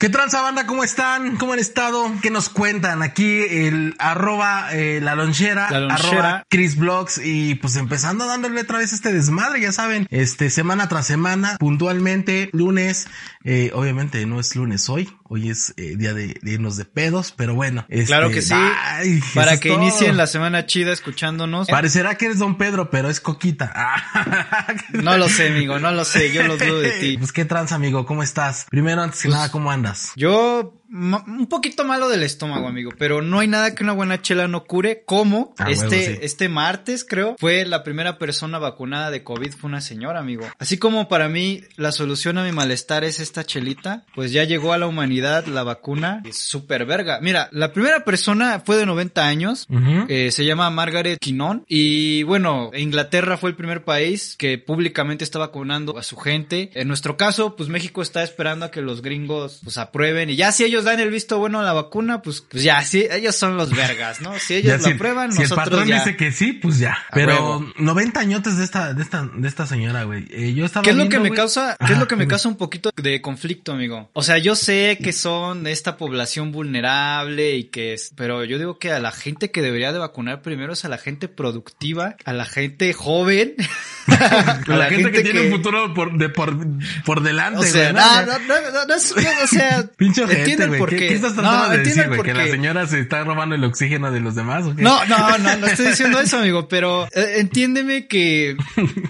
¿Qué tranza banda? ¿Cómo están? ¿Cómo han estado? ¿Qué nos cuentan? Aquí el arroba eh, la lonchera, La lonchera. arroba Chris Vlogs y pues empezando dándole otra vez este desmadre, ya saben, este semana tras semana, puntualmente, lunes, eh, obviamente no es lunes hoy, hoy es eh, día de, de irnos de pedos, pero bueno. este, Claro que sí. ay, Para es que todo. inicien la semana chida escuchándonos. Parecerá que eres Don Pedro, pero es Coquita. No lo sé, amigo, no lo sé, yo lo dudo de ti. Pues qué trans, amigo, ¿cómo estás? Primero, antes que nada, ¿cómo andas? Yo, un poquito malo del estómago, amigo, pero no hay nada que una buena chela no cure. Como Ah, este, sí. este martes, creo, fue la primera persona vacunada de COVID, fue una señora, amigo. Así como para mí la solución a mi malestar es esta chelita, pues ya llegó a la humanidad la vacuna. Es súper verga. Mira, la primera persona fue de 90 años. Eh, se llama Margaret Quinon y bueno, Inglaterra fue el primer país que públicamente está vacunando a su gente. En nuestro caso, pues México está esperando a que los gringos pues aprueben y ya si ellos dan el visto bueno a la vacuna, pues, pues ya, sí, ellos son los vergas, ¿no? Si ellos lo aprueban, si el patrón ya. dice que sí, pues ya. Pero huevo. 90 añotes de esta, de esta, de esta señora, güey. Eh, yo estaba ¿Qué es lo viendo, que me causa, qué es lo que me causa un poquito de conflicto, amigo? O sea, yo sé que son esta población vulnerable y que es, pero yo digo que a la gente que debería de vacunar primero es a la gente productiva, a la gente joven, a La, gente, que, tiene un futuro por, de, por, por delante, o sea, güey. no, no, no, no, no, es- no, o sea, Pinche entiendo el porqué. ¿Qué, qué estás tratando no, de decir, güey? Que la señora se está robando el oxígeno de los demás, ¿o qué? No, no, no, no estoy diciendo eso, amigo, pero eh, entiéndeme que,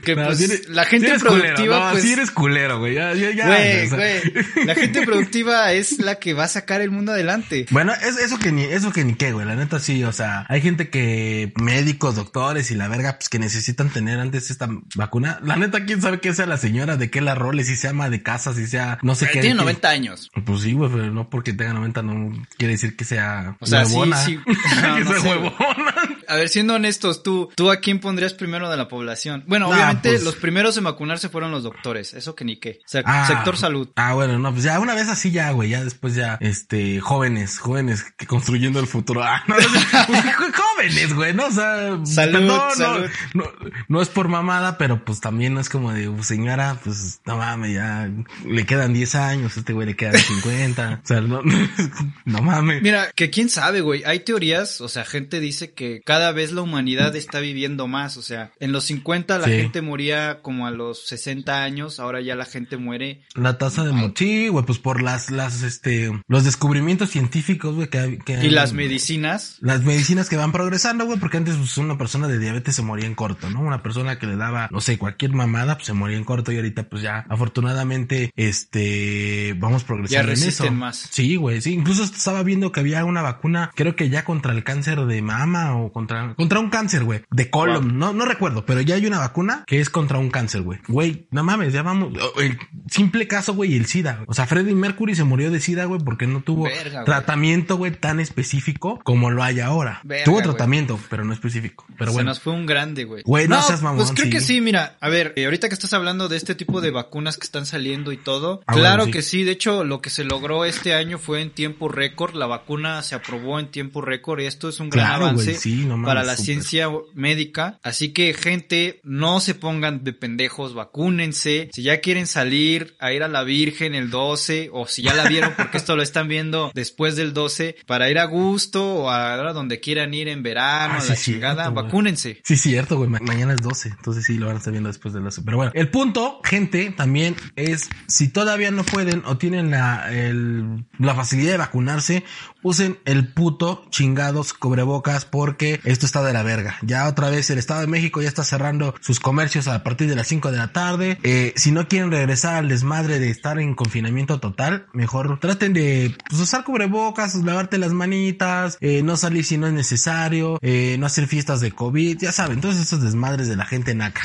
que No, pues, sí eres- la gente eres productiva, culero, no, pues, sí eres culero, güey. Ya, ya, ya. güey, o sea. güey, la gente productiva es la que va a sacar el mundo adelante. Bueno, es, eso que ni, eso que ni qué, güey. La neta sí, o sea, hay gente que, médicos, doctores y la verga, pues que necesitan tener antes esta vacuna. La neta, quién sabe qué sea la señora, de qué la role, si se ama de casa, si sea, no sé qué. Tiene qué- 90 años. Pues sí, güey, pero no porque tenga 90 no quiere decir que sea O sea, sí, huevona. sí. que No, no sea sé, huevona. A ver, siendo honestos, tú, tú a quién pondrías primero de la población? Bueno, Nah, obviamente pues- los primeros en vacunarse fueron los doctores, eso que ni qué. O sea, Ah, sector salud. Ah, bueno, no, pues ya una vez así ya, güey, ya después ya, este, jóvenes, jóvenes que construyendo el futuro. Ah, no, pues, jóvenes, güey, ¿no? O sea, Salud, no, salud. No, no es por mamada, pero pues también no es como de, "Uh, señora, pues no mames, ya le quedan 10 años, a este güey le quedan 50. o sea, no, no mames. Mira, que quién sabe, güey. Hay teorías, o sea, gente dice que cada vez la humanidad está viviendo más. O sea, en los 50 la Sí. gente moría como a los 60 años, ahora ya la gente muere. La tasa de mochi, güey, pues por las, las, este, los descubrimientos científicos, güey, que, que Y las medicinas. Las medicinas que van progresando, güey, porque antes pues, una persona de diabetes se moría en corto, ¿no? Una persona que le daba, no sé, cualquier mamada, pues se moría en corto y ahorita pues ya, afortunadamente, este, vamos progresando Ya en eso. resisten más. Sí, güey, sí. Incluso estaba viendo que había una vacuna, creo que ya contra el cáncer de mama o contra, contra un cáncer, güey, de colon, no, no recuerdo, pero ya hay una vacuna que es contra un cáncer, güey. Güey, no mames, ya vamos, el simple caso, güey, el SIDA. O sea, Freddie Mercury se murió de SIDA, güey, porque no tuvo Verga, tratamiento, güey, tan específico como lo hay ahora. Verga, tuvo tratamiento, pero no específico. Pero Se bueno. nos fue un grande, güey. Güey, no seas mamón, Pues creo sí. que sí, mira, a ver, eh, ahorita que estás hablando de este tipo de vacunas que están saliendo y todo, Ah, claro bueno, sí. que sí, de hecho lo que se logró este año fue en tiempo récord, la vacuna se aprobó en tiempo récord y esto es un gran Claro, avance sí, no mames, para la ciencia médica, así que gente, no se pongan de pendejos, vacúnense, si ya quieren salir a ir a la Virgen el 12 o si ya la vieron porque esto lo están viendo después del 12 para ir a gusto o a donde quieran ir en verano, Ah, a sí, la cierto, chingada, güey. vacúnense. Sí, cierto, güey. Ma- mañana es 12. Entonces sí, lo van a estar viendo después del 12. Pero bueno, el punto, gente, también es si todavía no pueden o tienen la, el- la facilidad de vacunarse, usen el puto chingados cubrebocas porque esto está de la verga. Ya otra vez el Estado de México ya está cerrando sus comercios a partir de las 5 de la tarde. Eh, si no quieren regresar al desmadre de estar en confinamiento total, mejor traten de pues, usar cubrebocas, lavarte las manitas, eh, no salir si no es necesario, eh, no hacer fiestas de COVID, ya saben, todos esos desmadres de la gente naca.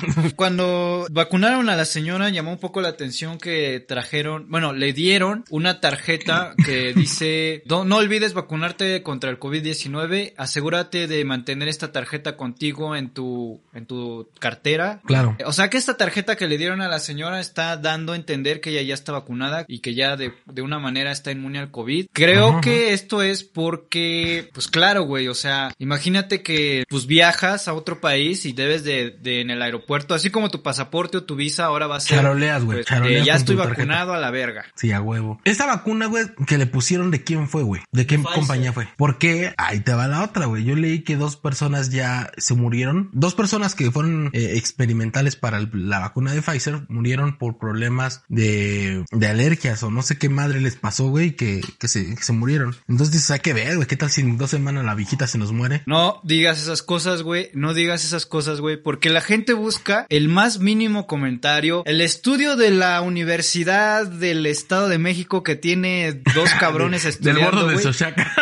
Cuando vacunaron a la señora llamó un poco la atención que trajeron, bueno, le dieron una tarjeta que dice, no, no olvides vacunarte contra el COVID-19, asegúrate de mantener esta tarjeta contigo en tu, en tu cartera. Claro. O sea que esta tarjeta que le dieron a la señora está dando a entender que ella ya está vacunada y que ya de, de una manera está inmune al COVID. Creo Ajá, que esto es porque, pues claro, güey, o sea, imagínate que pues viajas a otro país y debes de, de en el aeropuerto, así como tu pasaporte o tu visa ahora va a ser... Charoleas, güey. pues, charoleas de, ya estoy vacunado a la verga. Sí, a huevo. Esta vacuna, güey, que le pusieron de quién fue, güey. ¿De qué Pfizer. compañía fue? Porque ahí te va la otra, güey. Yo leí que dos personas ya se murieron. Dos personas que fueron eh, experimentales para el- la vacuna de Pfizer murieron por problemas de, de alergias o no sé qué madre les pasó, güey, que, que, se, que se murieron. Entonces dices, hay que ver, güey, ¿qué tal si en dos semanas la viejita se nos muere? No digas esas cosas, güey. No digas esas cosas, güey. Porque la gente busca el más mínimo comentario. El estudio de la Universidad del Estado de México que tiene dos cabrones Del estudiando, bordo de güey, Xochaca.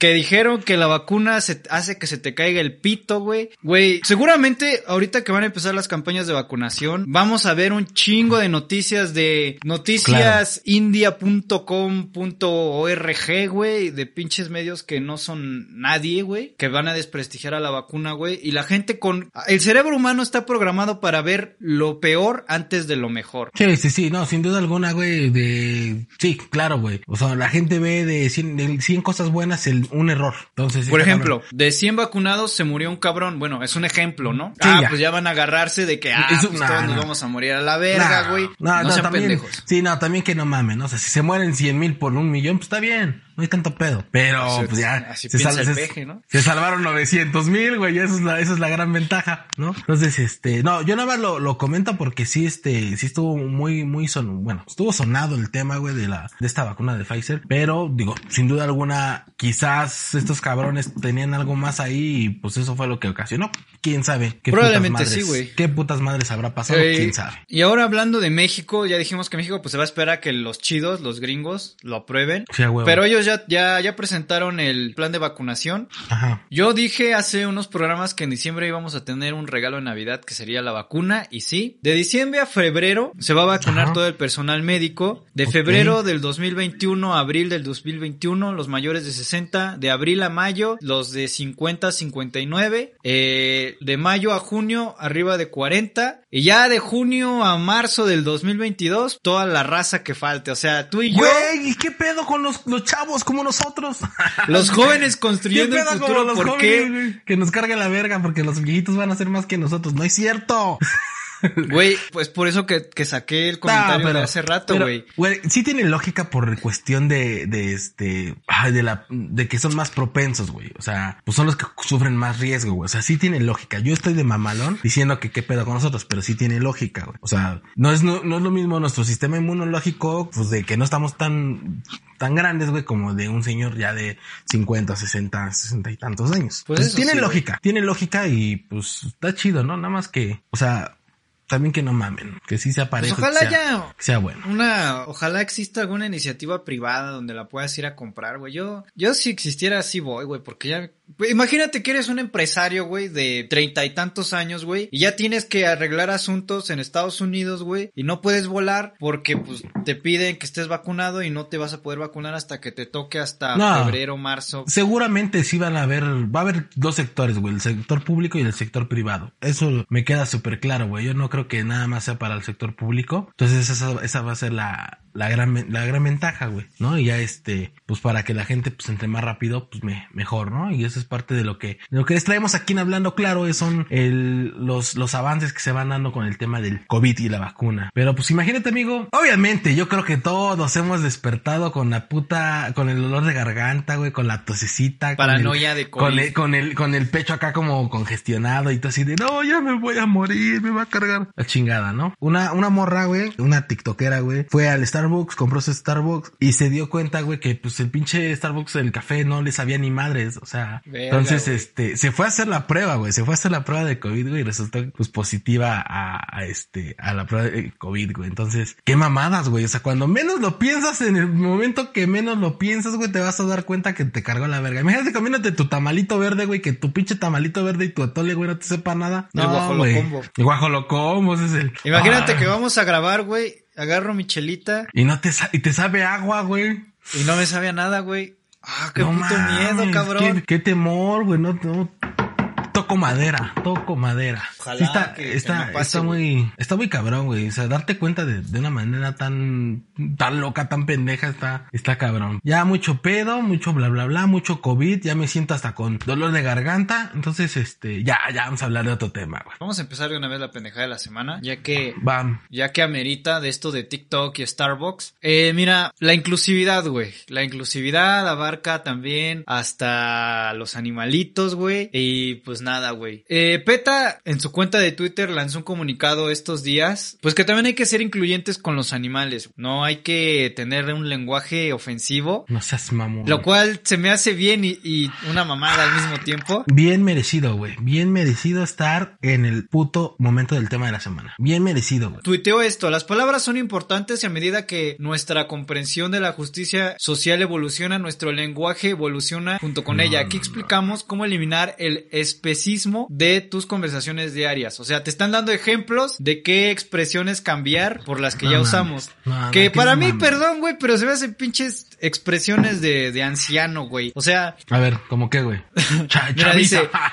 Que dijeron que la vacuna se hace que se te caiga el pito, güey. Güey, seguramente ahorita que van a empezar las campañas de vacunación, vamos a ver un chingo de noticias de noticiasindia.com.org, güey, de pinches medios que no son nadie, güey, que van a desprestigiar a la vacuna, güey, y la gente con el cerebro humano está programado para ver lo peor antes de lo mejor. Sí, sí, sí, no, sin duda alguna, güey, de... Sí, claro, güey. O sea, la gente ve de 100, de 100 cosas buenas el, un error. Entonces, Por ejemplo, cabrón. de 100 vacunados se murió un cabrón. Bueno, es un ejemplo, ¿no? Sí, ah, ya. pues ya van a agarrarse de que, ah, Eso- pues nah, todos nos nah. vamos a morir a la verga, Nah, güey. No, No, no, sean también, pendejos. Sí, no, también que no mamen, ¿no? O sea, si se mueren 100 mil por un millón, pues está bien. No hay tanto pedo. Pero, Así- pues ya. así se, piensa el se- peje, ¿no? se salvaron 900 mil, güey. Esa es la, esa es la gran ventaja, ¿no? Entonces, este, no, yo nada más lo, lo comento porque sí, este, sí estuvo muy, muy son, bueno, estuvo sonado el tema, güey, de la, de esta vacuna de Pfizer. Pero, digo, sin duda alguna, quizás estos cabrones tenían algo más ahí y pues eso fue lo que ocasionó. ¿Quién sabe? ¿Qué Probablemente putas madres- sí, güey. ¿Qué putas madres habrá pasado? Eh, ¿Quién sabe? Y ahora hablando de México, ya dijimos que México pues se va a esperar a que los chidos, los gringos, lo aprueben. Sí. Pero ellos ya, ya, ya presentaron el plan de vacunación. Ajá. Yo dije hace unos programas que en diciembre íbamos a tener un regalo de Navidad que sería la vacuna y sí, de diciembre a febrero se va a vacunar Ajá. todo el personal médico, de febrero del 2021 a abril del 2021 los mayores de 60, de abril a mayo los de 50 a 59, eh, de mayo a junio arriba de 40 y ya de junio a marzo del 2022 toda la raza que falte, o sea, tú y yo, Güey, ¿y qué pedo con los, los chavos como nosotros? los jóvenes ¿Qué construyendo el pedo futuro, los ¿por jóvenes, qué? Que nos cargue la verga porque los viejitos van a ser más que nosotros. No es cierto. Güey, pues por eso que, que saqué el comentario No, de hace rato, güey. Güey, sí tiene lógica por cuestión de, de este, ay, de la, de que son más propensos, güey. O sea, pues son los que sufren más riesgo, güey. O sea, sí tiene lógica. Yo estoy de mamalón diciendo que qué pedo con nosotros, pero sí tiene lógica, güey. O sea, no es, no, no es lo mismo nuestro sistema inmunológico, pues de que no estamos tan, tan grandes, güey, como de un señor ya de 50, 60, 60 y tantos años. Pues tiene sí, lógica, tiene lógica y pues está chido, ¿no? Nada más que, o sea, también que no mamen, que sí sea Pues parejo. que ojalá sea- ya que sea bueno. una, ojalá exista alguna iniciativa privada donde la puedas ir a comprar, güey. Yo, yo si existiera así voy, güey, porque ya, imagínate que eres un empresario, güey, de treinta y tantos años, güey, y ya tienes que arreglar asuntos en Estados Unidos, güey, y no puedes volar porque, pues, te piden que estés vacunado y no te vas a poder vacunar hasta que te toque hasta No. febrero, marzo. Seguramente sí van a haber, va a haber dos sectores, güey, el sector público y el sector privado. Eso me queda súper claro, güey. Yo no creo que nada más sea para el sector público. Entonces esa, esa va a ser la, la gran, la gran ventaja, güey, ¿no? Y ya este, pues para que la gente, pues entre más rápido, pues me, mejor, ¿no? Y eso es parte de lo que, de lo que les traemos aquí en Hablando Claro, es son el, los, los avances que se van dando con el tema del COVID y la vacuna. Pero pues imagínate, amigo, obviamente yo creo que todos hemos despertado con la puta, con el olor de garganta, güey, con la tosecita. con Paranoia el- de con COVID. el, con el, con el pecho acá como congestionado y todo así de, no, ya me voy a morir, me va a cargar. La chingada, ¿no? Una, una morra, güey, una tiktokera, güey, fue al Starbucks, compró su Starbucks y se dio cuenta, güey, que pues el pinche Starbucks, el café no le sabía ni madres, o sea, entonces, este, se fue a hacer la prueba, güey, se fue a hacer la prueba de COVID, güey, y resultó, pues, positiva a, a este, a la prueba de COVID, güey. Entonces, qué mamadas, güey, o sea, cuando menos lo piensas, en el momento que menos lo piensas, güey, te vas a dar cuenta que te cargó la verga. Imagínate comiéndote tu tamalito verde, güey, que tu pinche tamalito verde y tu atole, güey, no te sepa nada. El No, güey. guajolocombo. El guajolocombo, ese es el... Imagínate Ah. que vamos a grabar, güey, agarro mi chelita Y no te, y te sabe agua, güey. y no me sabe a nada, güey. Ah, qué No puto miedo, cabrón. Qué, qué temor, güey, no, no. Toco madera, toco madera. Ojalá Sí está, que- que está, no pase, está muy, está muy cabrón, güey. O sea, darte cuenta de, de una manera tan, tan loca, tan pendeja, está, está cabrón. Ya mucho pedo, mucho bla bla bla, mucho COVID, ya me siento hasta con dolor de garganta. Entonces, este, ya, ya vamos a hablar de otro tema, güey. Vamos a empezar de una vez la pendejada de la semana, ya que Bam. ya que amerita de esto de TikTok y Starbucks. Eh, mira, la inclusividad, güey. La inclusividad abarca también hasta los animalitos, güey. Y pues nada, güey. Eh, PETA en su cuenta de Twitter lanzó un comunicado estos días, pues que también hay que ser incluyentes con los animales. No hay que tener un lenguaje ofensivo. No seas mamón. Lo cual se me hace bien y, y una mamada al mismo tiempo. Bien merecido, güey. Bien merecido estar en el puto momento del tema de la semana. Bien merecido, güey. Tuiteo esto, las palabras son importantes y a medida que nuestra comprensión de la justicia social evoluciona, nuestro lenguaje evoluciona junto con No, ella. Aquí no, explicamos cómo eliminar el especismo de tus conversaciones diarias. O sea, te están dando ejemplos de qué expresiones cambiar por las que No ya mames. usamos. No, que para mí, mames. perdón, güey, pero se me hacen pinches expresiones de, de anciano, güey. O sea, A ver, ¿cómo qué, güey? Mira, dice- Ah,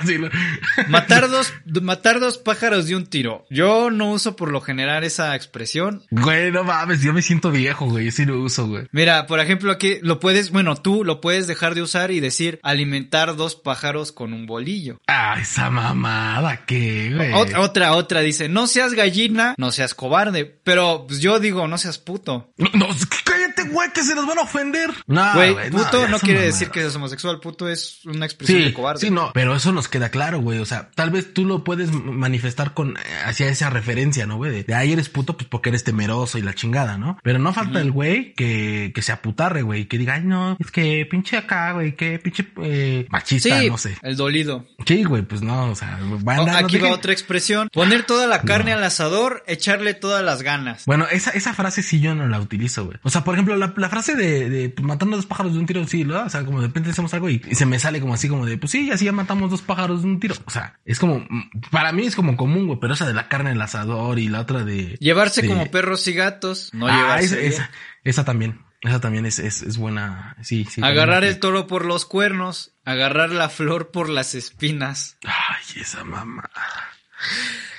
matar dos, matar dos pájaros de un tiro. Yo no uso por lo general esa expresión. Güey, no mames, yo me siento viejo, güey. Yo sí lo uso, güey. Mira, por ejemplo, aquí lo puedes, bueno, tú lo puedes dejar de usar y decir alimentar dos pájaros con un bolillo. Ah, esa mamada, ¿qué, güey? Ot- otra, otra dice, no seas gallina, no seas cobarde. Pero pues, yo digo, no seas puto. No, no, cállate, güey, que se nos van a ofender. No, Güey, puto no quiere mamada. decir que seas homosexual. Puto es una expresión Sí, de cobarde. sí, no, pero eso nos queda claro, güey. O sea, tal vez tú lo puedes manifestar con eh, hacia esa referencia, ¿no, güey? De, de ahí eres puto, pues porque eres temeroso y la chingada, ¿no? Pero no falta el güey que, que se aputarre, güey, que diga, ay, no, es que pinche acá, güey, que pinche eh, machista, Sí, no sé. el dolido. Sí, güey, pues no, o sea, van Oh, a aquí va otra expresión. Poner toda la carne No. al asador, echarle todas las ganas. Bueno, esa, esa frase sí yo no la utilizo, güey. O sea, por ejemplo, la, la frase de, de pues, matando dos pájaros de un tiro, sí, ¿no? O sea, como de repente hacemos algo y, y se me sale como así, como de, pues sí, así ya matamos dos pájaros de un tiro. O sea, es como, para mí es como común, güey, pero esa de la carne el asador y la otra de... Llevarse de- como perros y gatos, no ah, llevarse esa, esa también. Esa también es, es, es buena. Sí, sí. Agarrar el toro por los cuernos, agarrar la flor por las espinas. Ay, esa mamá.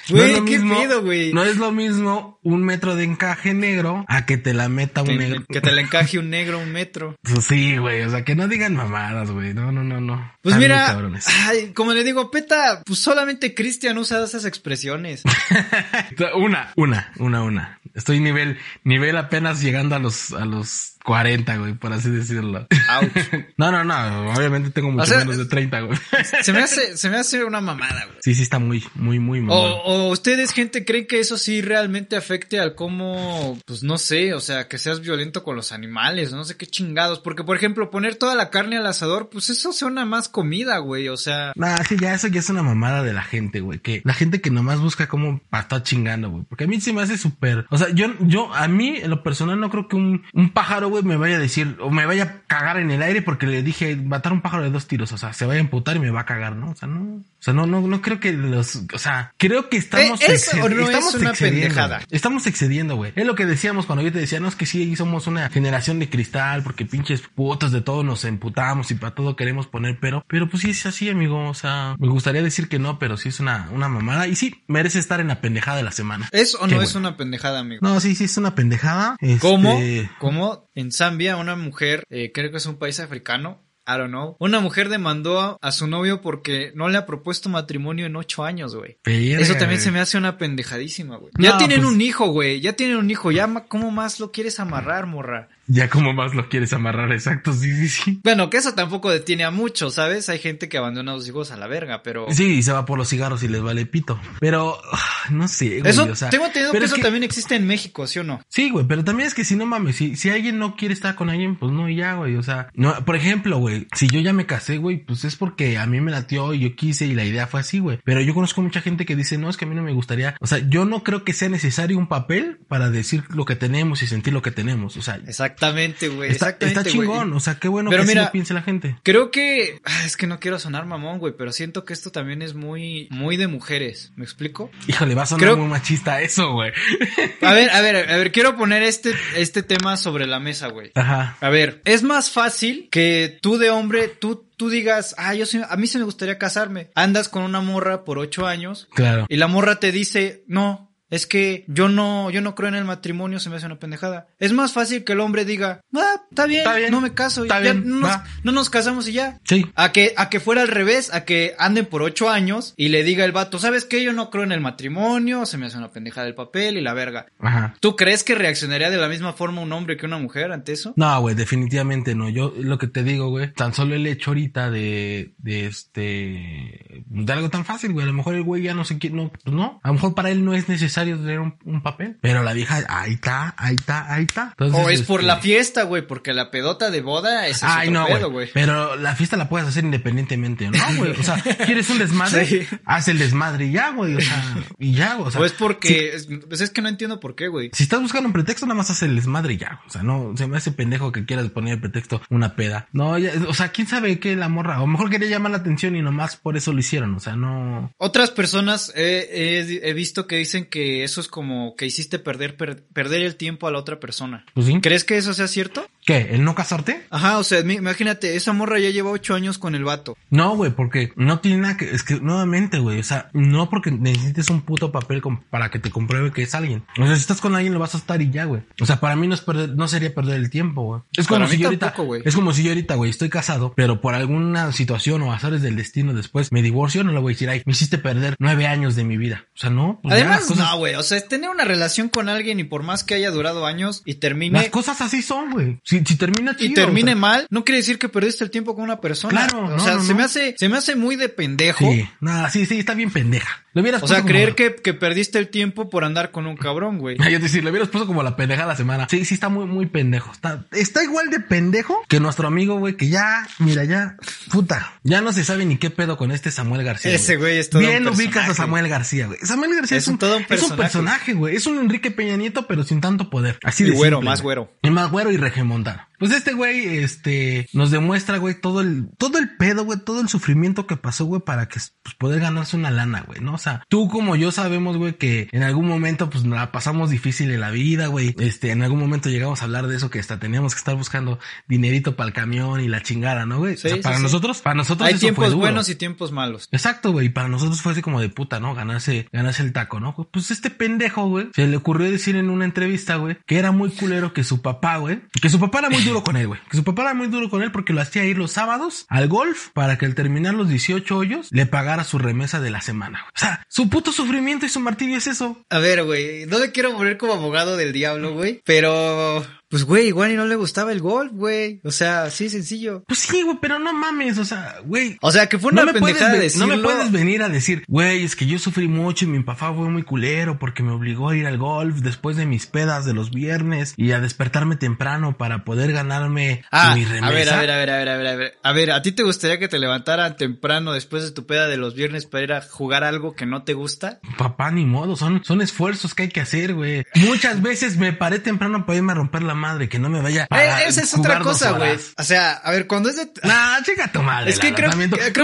Güey, lo qué mismo- pedo, güey. No es lo mismo un metro de encaje negro a que te la meta un Que, negro. que te la encaje un negro un metro. Pues sí, güey. O sea, que no digan mamadas, güey. No, no, no, no. Pues Están mira, ay, como le digo, Peta, pues solamente Cristian usa esas expresiones. Una, una, una, una. Estoy nivel, nivel apenas llegando a los, a los 40, güey, por así decirlo. Ouch. No, no, no. Obviamente tengo mucho sea, menos de 30, güey. Se me hace, se me hace una mamada, güey. Sí, sí está muy, muy, muy mamón. O, o ustedes, gente, creen que eso sí realmente afecte al cómo, pues no sé, o sea, que seas violento con los animales, no sé qué chingados. Porque, por ejemplo, poner toda la carne al asador, pues eso suena más comida, güey. O sea, Nah, sí, ya eso ya es una mamada de la gente, güey. Que la gente que nomás busca cómo para estar chingando, güey. Porque a mí se me hace súper. O sea, yo, yo, a mí, en lo personal, no creo que un, un pájaro, güey, me vaya a decir, o me vaya a cagar en el aire porque le dije matar un pájaro de dos tiros. O sea, se vaya a emputar y me va a cagar, ¿no? O sea, no. O sea, no, no, no creo que los, o sea, creo que estamos, Eh, ¿eso exced- o no es estamos una excediendo, pendejada? Estamos excediendo, güey. Es lo que decíamos cuando yo te decía, no, es que sí, somos una generación de cristal porque pinches putos de todo nos emputamos y para todo queremos poner pero. Pero pues sí es así, amigo. O sea, me gustaría decir que no, pero sí es una, una mamada. Y sí, merece estar en la pendejada de la semana. ¿es o Qué no es una pendejada, amigo? No, sí, sí es una pendejada. ¿Cómo? Este, ¿Cómo? En Zambia, una mujer, eh, creo que es un país africano, I don't know. Una mujer demandó a, a su novio porque no le ha propuesto matrimonio en ocho años, güey. Eso también se me hace una pendejadísima, güey. No, Ya tienen pues- un hijo, güey. Ya tienen un hijo. Ya, ¿cómo más lo quieres amarrar, morra? Ya como más lo quieres amarrar, exacto. Sí, sí, sí. Bueno, que eso tampoco detiene a mucho, ¿sabes? Hay gente que abandona a sus hijos a la verga, pero... Sí, y se va por los cigarros y les vale pito. Pero, no sé, güey. Eso, o sea, tengo entendido que es eso también existe en México, ¿sí o no? Sí, güey, pero también es que si no mames, si, si alguien no quiere estar con alguien, pues no, y ya, güey. O sea, no, por ejemplo, güey, si yo ya me casé, güey, pues es porque a mí me latió y yo quise y la idea fue así, güey. Pero yo conozco mucha gente que dice, no, es que a mí no me gustaría. O sea, yo no creo que sea necesario un papel para decir lo que tenemos y sentir lo que tenemos. O sea, Exactamente, güey. está, exactamente, está chingón. O sea, qué bueno Pero que así mira- lo piense la gente. Creo que ah, es que no quiero sonar mamón, güey, pero siento que esto también es muy muy de mujeres, ¿me explico? Híjole, va a sonar Creo- muy machista eso, güey. A ver, a ver, a ver, quiero poner este este tema sobre la mesa, güey. Ajá. A ver, es más fácil que tú de hombre, tú tú digas, ah, yo sí- a mí se me gustaría casarme. Andas con una morra por ocho años Claro. y la morra te dice, no, es que yo no, yo no creo en el matrimonio, se me hace una pendejada. Es más fácil que el hombre diga, ah, está bien, Está bien, no me caso, está ya bien, no, nos, va. no nos casamos y ya. Sí. A que, a que fuera al revés, a que anden por ocho años y le diga el vato, ¿sabes qué? Yo no creo en el matrimonio, se me hace una pendejada el papel y la verga. Ajá. ¿Tú crees que reaccionaría de la misma forma un hombre que una mujer ante eso? No, güey, definitivamente no. Yo lo que te digo, güey, tan solo el hecho ahorita de, de este, de algo tan fácil, güey. A lo mejor el güey ya no se quiere, no, pues no. A lo mejor para él no es necesario tener un, un papel. Pero la vieja, ahí está, ahí está, ahí está. Entonces, O es por este, la fiesta, güey, porque la pedota de boda es Ay, no, pedo, güey. Pero la fiesta la puedes hacer independientemente, ¿no, güey? O sea, ¿quieres un desmadre? Sí. Haz el desmadre y ya, güey. O sea, y ya, güey. O sea, O es porque, es, pues es que no entiendo por qué, güey. Si estás buscando un pretexto, nada más haz el desmadre y ya. O sea, no, se me hace pendejo que quieras poner el pretexto una peda. No, ya, o sea, quién sabe qué la morra. O mejor quería llamar la atención y nomás por eso lo hicieron. O sea, no. Otras personas he, he- he visto que dicen que eso es como que hiciste perder, per- perder el tiempo a la otra persona. Pues sí. ¿Crees que eso sea cierto? ¿Qué? ¿El no casarte? Ajá, o sea, imagínate, esa morra ya lleva ocho años con el vato. No, güey, porque no tiene nada que. Es que, nuevamente, güey. O sea, no porque necesites un puto papel para que te compruebe que es alguien. O sea, si estás con alguien, lo vas a estar y ya, güey. O sea, para mí no es perder, no sería perder el tiempo, güey. Es como Para si yo ahorita. tampoco, güey. Es como si yo ahorita, güey, estoy casado, pero por alguna situación o azares del destino después me divorcio, no le voy a decir, ay, me hiciste perder nueve años de mi vida. O sea, no. pues Además, cosas- no, güey, o sea, es tener una relación con alguien y por más que haya durado años y termine Las cosas así son, güey. Si, si termina y chido, termine o sea, mal, no quiere decir que perdiste el tiempo con una persona. Claro, o no, sea, no, se no. me hace, se me hace muy de pendejo. Sí, nada, sí, sí, está bien pendeja. Lo hubieras O sea, como creer que, que perdiste el tiempo por andar con un cabrón, güey. Yo decir, le hubieras puesto como la pendeja de la semana. Sí, sí, está muy, muy pendejo. Está, está igual de pendejo que nuestro amigo, güey, que ya, mira, ya, puta, ya no se sabe ni qué pedo con este Samuel García. Ese güey es todo Bien un ubicas a. Samuel García, güey. Samuel García es, Es un, un- todo un es un personaje. personaje, güey. Es un Enrique Peña Nieto, pero sin tanto poder. Así Y de güero, simple, más güero. Y más güero y regemontano. Pues este güey, este, nos demuestra, güey, todo el, todo el pedo, güey, todo el sufrimiento que pasó, güey, para que, pues, poder ganarse una lana, güey, ¿no? O sea, tú como yo sabemos, güey, que en algún momento, pues, la pasamos difícil en la vida, güey. Este, en algún momento llegamos a hablar de eso, que hasta teníamos que estar buscando dinerito para el camión y la chingada, ¿no, güey? Sí, o sea, sí, para sí. nosotros, para nosotros Hay eso fue tiempos duro. buenos y tiempos malos. Exacto, güey. Para nosotros fue así como de puta, ¿no? Ganarse, ganarse el taco, ¿no? Pues este pendejo, güey, se le ocurrió decir en una entrevista, güey, que era muy culero que su papá, güey, que su papá era muy duro con él, güey. Que su papá era muy duro con él porque lo hacía ir los sábados al golf para que al terminar los 18 hoyos le pagara su remesa de la semana. O sea, su puto sufrimiento y su martirio es eso. A ver, güey, no me quiero poner como abogado del diablo, güey, pero pues güey, igual y no le gustaba el golf, güey. O sea, así sencillo. Pues sí, güey, pero no mames, o sea, güey. O sea, que fue una puedes pendejada ve- decirlo. no me puedes venir a decir, güey, es que yo sufrí mucho y mi papá fue muy culero porque me obligó a ir al golf después de mis pedas de los viernes y a despertarme temprano para poder ganarme Ah, mi a remesa. ver, a ver, a ver, a ver, a ver, a ver. A ver, ¿a ti te gustaría que te levantaran temprano después de tu peda de los viernes para ir a jugar algo que no te gusta? Papá, ni modo, son, son esfuerzos que hay que hacer, güey. Muchas veces me paré temprano para irme a romper la madre, que no me vaya a Eh, esa es otra cosa, güey. O sea, a ver, cuando es de... Nah, chica tu madre. Es que creo-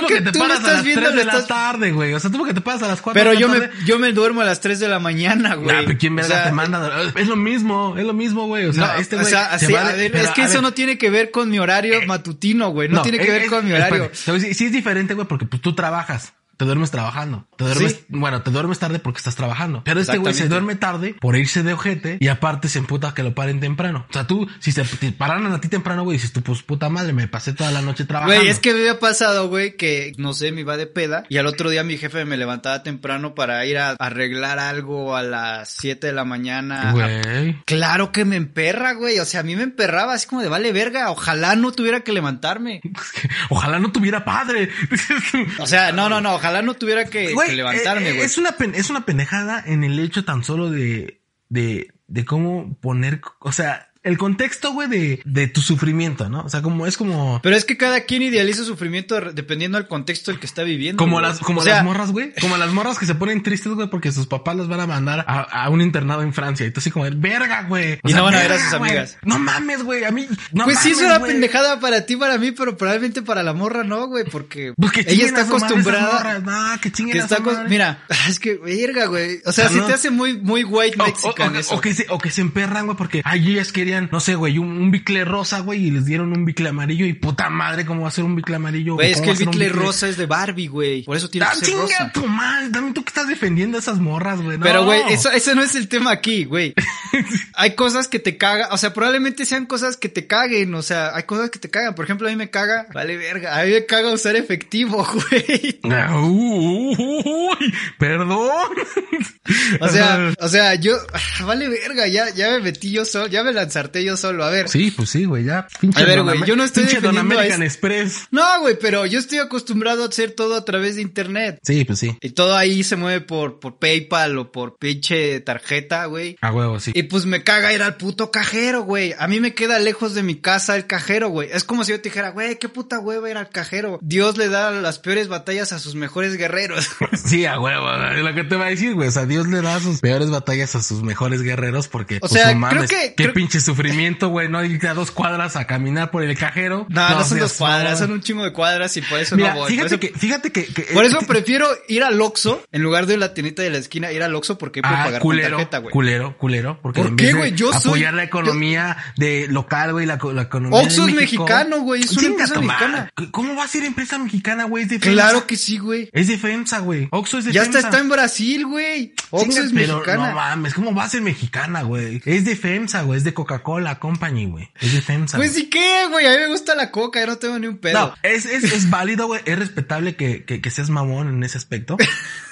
que te tú lo paras estás a las viendo, 3 lo de la tarde, güey. O sea, tú porque te paras a las 4 Pero de la yo me, yo me duermo a las 3 de la mañana, güey. Nah, pero ¿quién verga O sea, te manda? Es lo mismo, es lo mismo, güey. O sea, no, este o güey. sea, se sí, va a de- ver, pero, es que eso ver, no tiene que ver con mi horario matutino, güey. No, tiene que es- ver es- con mi horario. a decir, sí es diferente, güey, porque pues tú trabajas. Te duermes trabajando. Te duermes, Sí. bueno, te duermes tarde porque estás trabajando. Pero este güey se duerme tarde por irse de ojete y aparte se emputa que lo paren temprano. O sea, tú, si se te pararan a ti temprano, güey, dices tú, pues puta madre, me pasé toda la noche trabajando. Güey, es que me había pasado, güey, que no sé, me iba de peda y al otro día mi jefe me levantaba temprano para ir a arreglar algo a las 7 de la mañana. Güey. Claro que me emperra, güey. O sea, a mí me emperraba así como de vale verga. Ojalá no tuviera que levantarme. Ojalá no tuviera padre. O sea, no, no, no. Ojalá no tuviera que, Güey, que levantarme, eh, güey. Es una, es una pendejada en el hecho tan solo de, de, de cómo poner, o sea, el contexto, güey, de, de tu sufrimiento, ¿no? O sea, como es como, Pero es que cada quien idealiza su sufrimiento dependiendo del contexto el que está viviendo. como güey. las, como O sea, las morras, güey. Como las morras que se ponen tristes, güey, porque sus papás las van a mandar a, a un internado en Francia. Y tú así como, verga, güey. O Y no van a ver a sus güey. amigas. No mames, güey. A mí, no Pues sí, es una güey. pendejada para ti, para mí, pero probablemente para la morra no, güey, porque Pues ella está acostumbrada. No, que Que está madre. Mira, es que, verga, güey. O sea, si no. te hace muy, muy white O- o- mexican o, eso. o que se, o que se emperran, güey, porque ay, yo ya no sé, güey, un, un bicle rosa, güey, y les dieron un bicle amarillo y puta madre, ¿cómo va a ser un bicle amarillo? Güey, es ¿Cómo que el bicle rosa es de Barbie, güey. Por eso tiene ¡Ah, que ser rosa. tu madre! También tú que estás defendiendo a esas morras, güey. no. Pero, güey, eso, eso no es el tema aquí, güey. hay cosas que te cagan, o sea, probablemente sean cosas que te caguen, o sea, hay cosas que te cagan. Por ejemplo, a mí me caga, vale verga, a mí me caga usar efectivo, güey. Ah, uy, perdón. O sea, o sea, yo, ah, vale verga, ya, ya me metí yo solo, ya me yo solo, a ver. Sí, pues sí, güey, ya. Pinche A ver, Don güey, yo no estoy Don defendiendo a American es- Express. No, güey, pero yo estoy acostumbrado a hacer todo a través de internet. Sí, pues sí. Y todo ahí se mueve por, por PayPal o por pinche tarjeta, güey. A huevo, sí. Y pues me caga ir al puto cajero, güey. A mí me queda lejos de mi casa el cajero, güey. Es como si yo te dijera, güey, qué puta hueva ir al cajero. Dios le da las peores batallas a sus mejores guerreros. Sí, a huevo, es lo que te va a decir, güey. O sea, Dios le da sus peores batallas a sus mejores guerreros porque, O pues, sea, no mames, creo que- qué creo- pinche sufrimiento, güey, no irte a dos cuadras a caminar por el cajero. no, no, son dos cuadras, son un chingo de cuadras y por eso Mira, no voy. fíjate eso, que, fíjate que, que- por eso que- prefiero ir al Oxxo en lugar de la tiendita de la esquina, ir al Oxxo porque puedo Ah, pagar culero, con tarjeta, güey. culero, culero, porque ¿Por en qué, güey? Yo soy- apoyar la economía de local, güey, la, la economía Oxxo es México. mexicano, güey, es una empresa mexicana. ¿Cómo va a ser empresa mexicana, güey? Es de FEMSA. Claro que sí, güey. Es de FEMSA, güey. Oxxo es de Ya hasta FEMSA. está en Brasil, güey. Oxxo es mexicana. No mames, ¿cómo va a ser mexicana, güey? Es de FEMSA, güey. Es de Coca-Cola Company, güey. Es de FEMSA. Pues sí qué, güey. A mí me gusta la coca, yo no tengo ni un pedo. No, es, es, es válido, güey. Es respetable que, que, que seas mamón en ese aspecto.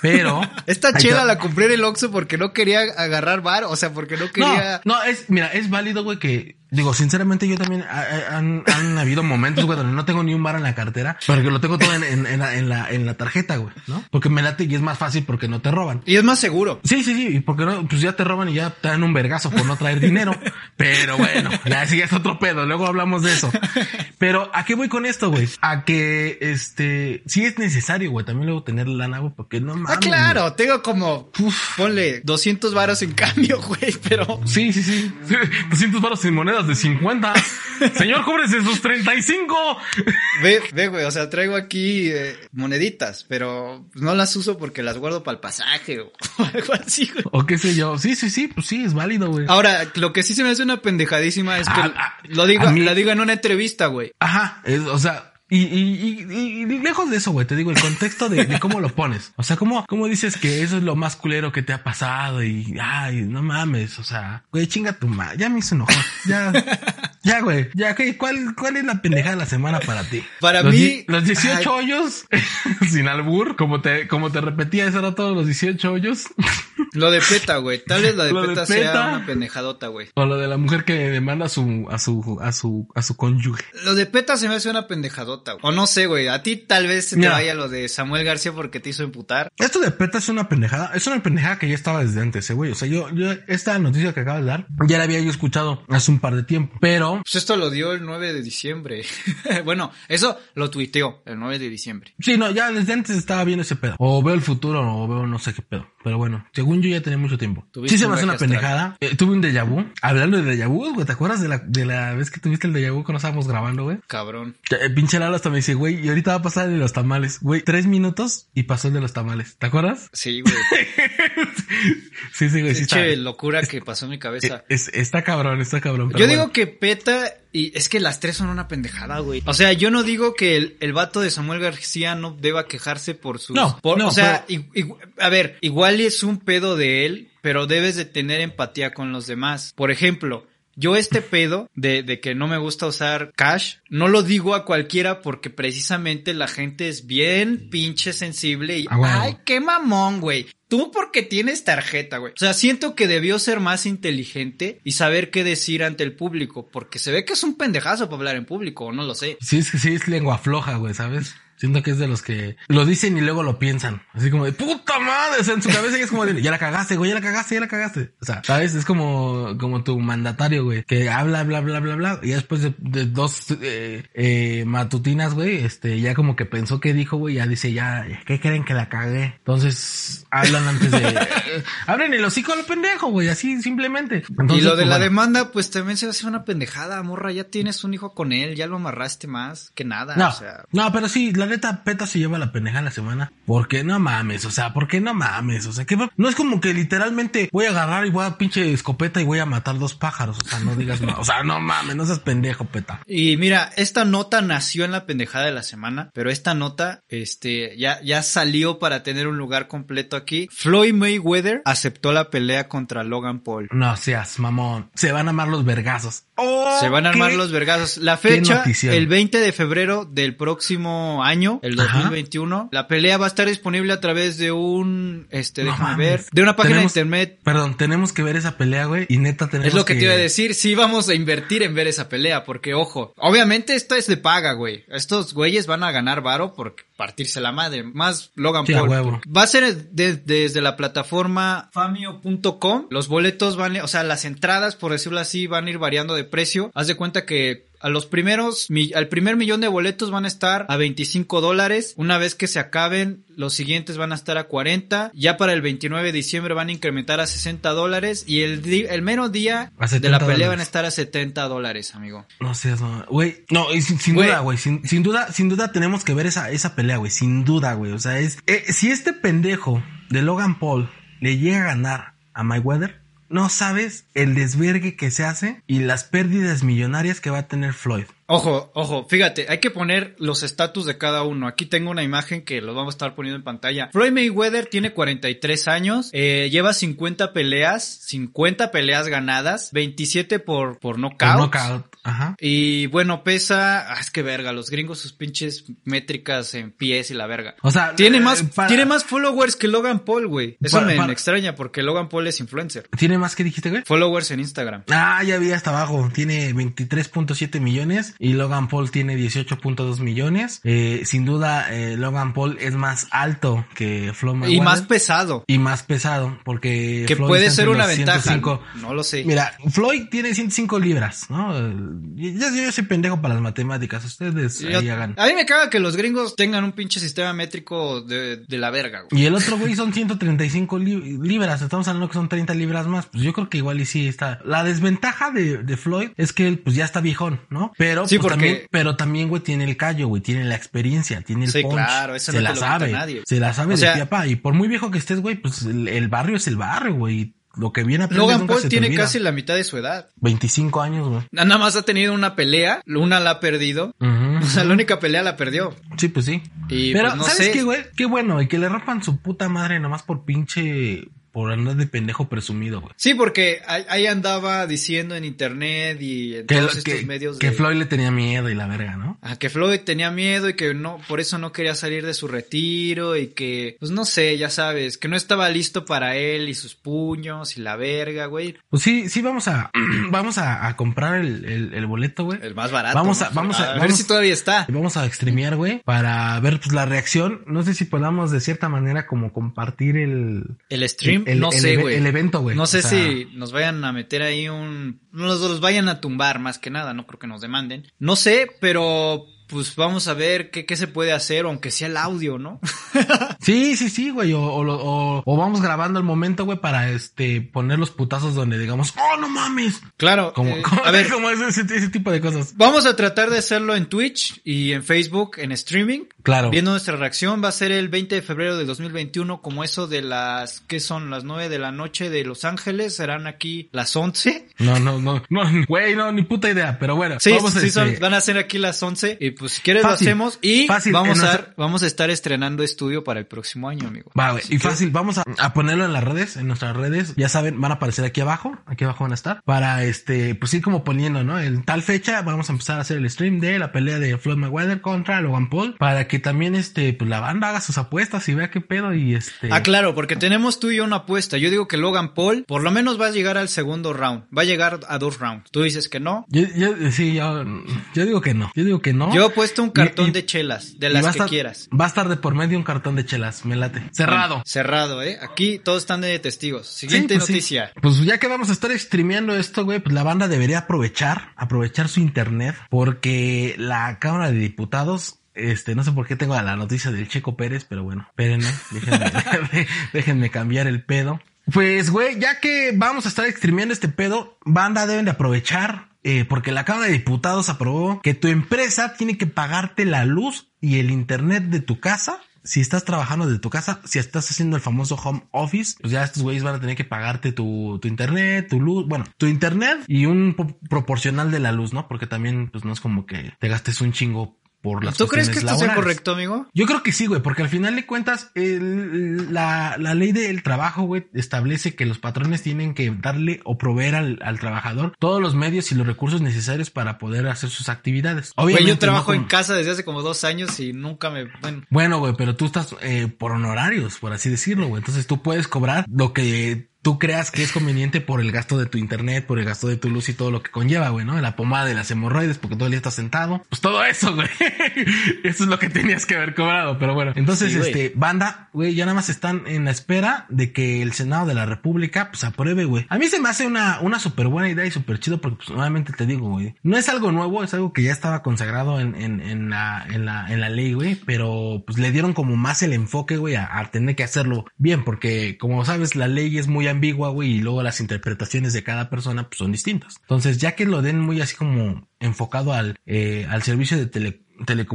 Pero. Esta chela la compré en el Oxxo porque no quería agarrar bar, o sea, porque no quería... No, no, es, mira, es válido, güey, que, digo, sinceramente yo también, han, han habido momentos, güey, donde no tengo ni un bar en la cartera, pero que lo tengo todo en, en, en la, en la, en la tarjeta, güey, ¿no? Porque me late y es más fácil porque no te roban. Y es más seguro. Sí, sí, sí, y porque no, pues ya te roban y ya te dan un vergazo por no traer dinero. Pero bueno, ya ya es otro pedo, luego hablamos de eso. Pero, ¿a qué voy con esto, güey? A que, este, sí es necesario, güey, también luego tener lana, güey, porque no mames. Ah, güey. claro, tengo como, ponle 200 varos en cambio, güey, pero... Sí, sí, sí. 200 baros en monedas de 50. Señor, cóbrese sus 35. Ve, ve, güey, o sea, traigo aquí eh, moneditas, pero no las uso porque las guardo para el pasaje o algo así, güey. O qué sé yo. Sí, sí, sí, pues sí, es válido, güey. Ahora, lo que sí se me hace una pendejadísima es que Ah, ah, lo digo, mí- lo digo en una entrevista, güey. Ajá, es- o sea, y, y, y, y- lejos de eso, güey, te digo, el contexto de, de cómo lo pones. O sea, cómo, cómo dices que eso es lo más culero que te ha pasado y, ay, no mames, o sea, güey, chinga tu madre, ya me hizo enojar, ya, ya, güey, ya, ¿qué? ¿cuál, cuál es la pendejada de la semana para ti? Para Los mí- Los 18 Ay. hoyos, sin albur, como te, como te repetía, eso era todos los 18 hoyos. Lo de PETA, güey. Tal vez de Lo de PETA PETA. sea una pendejadota, güey. O lo de la mujer que demanda a su, a su, a su, a su cónyuge. Lo de PETA se me hace una pendejadota, güey. O no sé, güey. A ti tal vez se te Mira. vaya lo de Samuel García porque te hizo emputar. Esto de PETA es una pendejada, es una pendejada que ya estaba desde antes, eh, güey. O sea, yo, yo, esta noticia que acabas de dar, ya la había yo escuchado hace un par de tiempo, pero Pues esto lo dio el 9 de diciembre. bueno, eso lo tuiteó el 9 de diciembre. sí, no, ya desde antes estaba viendo ese pedo. O veo el futuro o veo no sé qué pedo. Pero bueno, según yo ya tenía mucho tiempo. Sí se me hace una pendejada. Eh, tuve un déjà vu. Hablando de déjà vu, güey, ¿te acuerdas de la, de la vez que tuviste el déjà vu cuando estábamos grabando, güey? Cabrón. El pinche Hasta me dice, güey, y ahorita va a pasar el de los tamales. Güey, tres minutos y pasó el de los tamales. ¿Te acuerdas? Sí, güey. sí, sí, güey, sí está. Locura que pasó en mi cabeza. Es- está cabrón, está cabrón. pero Yo bueno. digo que PETA, y es que las tres son una pendejada, güey. O sea, yo no digo que el, el vato de Samuel García no deba quejarse por sus... No, por- no, o sea, i- i- a ver, igual es un pedo de él, pero debes de tener empatía con los demás. Por ejemplo... Yo este pedo de, de que no me gusta usar cash, no lo digo a cualquiera porque precisamente la gente es bien pinche sensible y, Ah, ay, qué mamón, güey. Tú porque tienes tarjeta, güey. O sea, siento que debió ser más inteligente y saber qué decir ante el público, porque se ve que es un pendejazo para hablar en público, o no lo sé. Sí, es que sí es lengua floja, güey, ¿sabes? Siento que es de los que lo dicen y luego lo piensan. Así como de puta madre. O sea, en su cabeza ya es como de ya la cagaste, güey, ya la cagaste, ya la cagaste. O sea, ¿sabes? Es como, como tu mandatario, güey, que habla, bla, bla, bla, bla. Y después de, de dos eh, eh, matutinas, güey, este, ya como que pensó que dijo, güey, ya dice, ya, ¿qué creen que la cagué? Entonces, hablan antes de... eh, abren el hocico a lo pendejo, güey, así simplemente. y lo de pues, la bueno. demanda, pues también se hace una pendejada, morra. Ya tienes un hijo con él, ya lo amarraste más que nada. No, O sea, no, pero sí, la neta, Peta se lleva la pendeja de la semana. Porque no mames, o sea, porque no mames, o sea, que no es como que literalmente voy a agarrar y voy a pinche escopeta y voy a matar dos pájaros, o sea, no digas, no, o sea, no mames, no seas pendejo, Peta. Y mira, esta nota nació en la pendejada de la semana, pero esta nota, este, ya, ya salió para tener un lugar completo aquí. Floyd Mayweather aceptó la pelea contra Logan Paul. No seas mamón, se van a armar los vergazos. ¡Oh, Se van a armar qué! los vergazos. La fecha, el 20 de febrero del próximo año, el Ajá. 2021. La pelea va a estar disponible a través de un, este, No déjame mames. ver, de una página Tenemos- de internet. Perdón, tenemos que ver esa pelea, güey, y neta tenemos Es lo que, te iba a decir, sí vamos a invertir en ver esa pelea, porque ojo, obviamente esto es de paga, güey. Estos güeyes van a ganar varo por partirse la madre, más Logan Sí, Paul. huevo. Va a ser de- desde la plataforma famio.com. Los boletos van, o sea, las entradas, por decirlo así, van a ir variando de precio. Haz de cuenta que a los primeros, al primer millón de boletos van a estar a 25 dólares. Una vez que se acaben, los siguientes van a estar a 40. Ya para el 29 de diciembre van a incrementar a 60 dólares. Y el, el mero día de 70 la pelea dólares. van a estar a 70 dólares, amigo. No seas. Güey, no, y sin, duda, güey, sin, sin duda, sin duda tenemos que ver esa, esa pelea, güey, sin duda, güey, o sea, es, eh, si este pendejo de Logan Paul le llega a ganar a Mayweather, no sabes el desvergue que se hace y las pérdidas millonarias que va a tener Floyd. Ojo, ojo, fíjate, hay que poner los estatus de cada uno. Aquí tengo una imagen que lo vamos a estar poniendo en pantalla. Floyd Mayweather tiene 43 años, eh, lleva 50 peleas, 50 peleas ganadas, 27 por, por Por knockout. knockout, ajá. Y bueno, pesa, ah, es que verga, los gringos sus pinches métricas en pies y la verga. O sea, Tiene eh, más, para- tiene más followers que Logan Paul, güey. Eso Para- me, para- me extraña porque Logan Paul es influencer. ¿Tiene más que dijiste, güey? Followers en Instagram. Ah, ya vi hasta abajo. Tiene 23.7 millones y Logan Paul tiene 18.2 millones. Eh, sin duda, eh, Logan Paul es más alto que Floyd Y Mayweather. más pesado. y más pesado porque Que Floyd puede ser una ventaja. 105. No lo sé. Mira, Floyd tiene 105 libras, ¿no? Eh, Yo, yo soy pendejo para las matemáticas, ustedes Yo- ahí hagan. a mí me caga que los gringos tengan un pinche sistema métrico de, de la verga, güey. Y el otro güey son 135 li- libras, estamos hablando que son 30 libras más, pues yo creo que igual y sí está. La desventaja de, de Floyd es que él pues ya está viejón, ¿no? Pero Sí, pues, porque- también, pero también güey tiene el callo, güey, tiene la experiencia, tiene el Sí, punch, claro, eso se no la te lo sabe, nadie. se la sabe O de sea- pa. Y por muy viejo que estés, güey, pues el, el barrio es el barrio, güey. Lo que viene a Logan Paul tiene casi la mitad de su edad. 25 años, güey. Nada más ha tenido una pelea, una la ha perdido. O sea, la única pelea la perdió. Sí, pues sí. Y Pero, pues no ¿sabes sé. qué, güey? Qué bueno, y que le rompan su puta madre nomás por pinche... Por andar de pendejo presumido, güey. Sí, porque ahí andaba diciendo en internet y en Que, todos estos que, medios que de- Floyd le tenía miedo y la verga, ¿no? a que Floyd tenía miedo y que no, por eso no quería salir de su retiro y que, pues no sé, ya sabes, que no estaba listo para él y sus puños y la verga, güey. Pues sí, sí vamos a... vamos a, a comprar el, el, el boleto, güey. El más barato. Vamos a- vamos a- ver vamos- si todavía está. Vamos a streamear, güey, para ver pues la reacción. No sé si podamos de cierta manera como compartir el... El stream, el- no el sé, güey. el evento, güey. No sé O sea- si nos vayan a meter ahí un... Nos los vayan a tumbar más que nada, no creo que nos demanden. No sé, pero pues vamos a ver qué, qué se puede hacer, aunque sea el audio, ¿no? Sí, sí, sí, güey. O, o, o- o vamos grabando el momento, güey, para este poner los putazos donde digamos, oh, no mames. claro. Como, eh, como- a ver, como ese, ese- tipo de cosas. Vamos a tratar de hacerlo en Twitch y en Facebook, en streaming. Claro. Viendo nuestra reacción, va a ser el 20 de febrero de 2021, como eso de las, ¿qué son? Las 9 de la noche de Los Ángeles, serán aquí las 11. No, no, no, no, güey, no, ni puta idea, pero bueno. Sí, vamos, sí, este, son- van a ser aquí las 11 y pues si quieres Fácil, lo hacemos y fácil, vamos a, nuestra- vamos a estar estrenando estudio para el próximo año, amigo. Va, güey, y que- fácil, vamos a, a ponerlo en las redes, en nuestras redes, ya saben, van a aparecer aquí abajo, aquí abajo van a estar, para este, pues ir como poniendo, ¿no? En tal fecha vamos a empezar a hacer el stream de la pelea de Floyd Mayweather contra Logan Paul, para que también este, pues la banda haga sus apuestas y vea qué pedo y este... Ah, claro, porque tenemos tú y yo una apuesta. Yo digo que Logan Paul por lo menos va a llegar al segundo round. Va a llegar a dos rounds. Tú dices que no. Yo, yo, sí, yo, yo digo que no, yo digo que no. Yo he puesto un cartón Y- y- de chelas, de las que estar- quieras. Va a estar de por medio un cartón de chelas, me late. Cerrado. Cerrado, ¿eh? Aquí todos están de testigos. Siguiente Sí, pues sí. noticia. Pues ya que vamos a estar streameando esto, güey, pues la banda debería aprovechar, aprovechar su internet, porque la Cámara de Diputados Este, no sé por qué tengo la noticia del Checo Pérez, pero bueno, espérenme, déjenme, déjenme cambiar el pedo. Pues, güey, ya que vamos a estar extremiendo este pedo, banda deben de aprovechar, eh, porque la Cámara de Diputados aprobó que tu empresa tiene que pagarte la luz y el internet de tu casa. Si estás trabajando de tu casa, si estás haciendo el famoso home office, pues ya estos güeyes van a tener que pagarte tu, tu internet, tu luz, bueno, tu internet y un po- proporcional de la luz, ¿no? Porque también, pues no es como que te gastes un chingo por las ¿Tú crees que esto sea laborales. correcto, amigo? Yo creo que sí, güey, porque al final de cuentas, el- la, la ley del trabajo, güey, establece que los patrones tienen que darle o proveer al, al trabajador todos los medios y los recursos necesarios para poder hacer sus actividades. Güey, Obviamente, yo trabajo no en casa desde hace como dos años y nunca me... Bueno, Bueno, güey, pero tú estás eh, por honorarios, por así decirlo, güey. Entonces tú puedes cobrar lo que tú creas que es conveniente por el gasto de tu internet, por el gasto de tu luz y todo lo que conlleva, güey, ¿no? La pomada de las hemorroides, porque todo el día estás sentado. Pues todo eso, güey. eso es lo que tenías que haber cobrado, pero bueno. Entonces, Sí, este, banda, güey, ya nada más están en la espera de que el Senado de la República, pues apruebe, güey. A mí se me hace una, una súper buena idea y súper chido porque, pues, nuevamente te digo, güey, no es algo nuevo, es algo que ya estaba consagrado en, en, en la, en la, en la ley, güey, pero pues le dieron como más el enfoque, güey, a, a tener que hacerlo bien, porque como sabes, la ley es muy ambigua, güey, y luego las interpretaciones de cada persona, pues son distintas. Entonces, ya que lo den muy así como enfocado al, eh, al servicio de tele-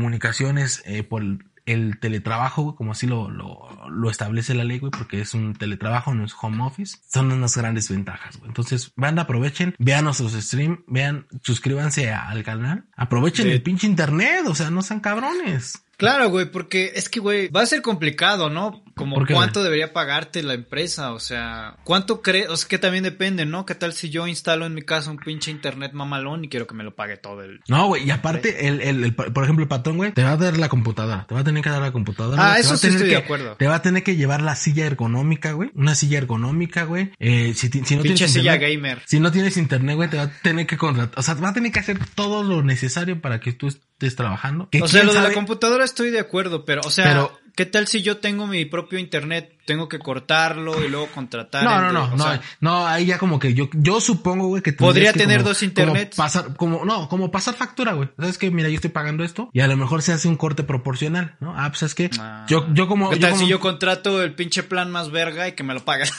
telecomunicaciones, eh, por el- el teletrabajo, güey, como así lo, lo, lo establece la ley, güey, porque es un teletrabajo, no es home office, son unas grandes ventajas, güey. Entonces, banda, aprovechen, vean nuestros streams, vean, suscríbanse a- al canal, aprovechen Sí. el pinche internet, o sea, no sean cabrones. Claro, güey, porque es que, güey, va a ser complicado, ¿no? Como ¿Por qué, cuánto debería pagarte la empresa, o sea, cuánto crees, o sea, que también depende, ¿no? ¿Qué tal si yo instalo en mi casa un pinche internet mamalón y quiero que me lo pague todo el... No, güey, y aparte, el, el, el- por ejemplo, el patrón, güey, te va a dar la computadora, te va a tener que dar la computadora. Ah, güey, te eso sí estoy que- de acuerdo. Te va a tener que llevar la silla ergonómica, güey, una silla ergonómica, güey. Eh, si, si no pinche tienes silla internet- gamer. Si no tienes internet, güey, te va a tener que contratar, o sea, va a tener que hacer todo lo necesario para que tú estés trabajando. Que O sea, lo de la computadora estoy de acuerdo, pero, o sea, Pero- ¿qué tal si yo tengo mi propio internet? Tengo que cortarlo y luego contratar. No, no, no, no, sea, no, ahí ya como que yo, yo supongo, güey, que Podría que tener como- dos internets. Como pasar, como, no, como pasar factura, güey. ¿Sabes que Mira, yo estoy pagando esto y a lo mejor se hace un corte proporcional, ¿no? Ah, pues es que Ah. yo, yo como, ¿Qué yo tal como- si yo contrato el pinche plan más verga y que me lo pagas?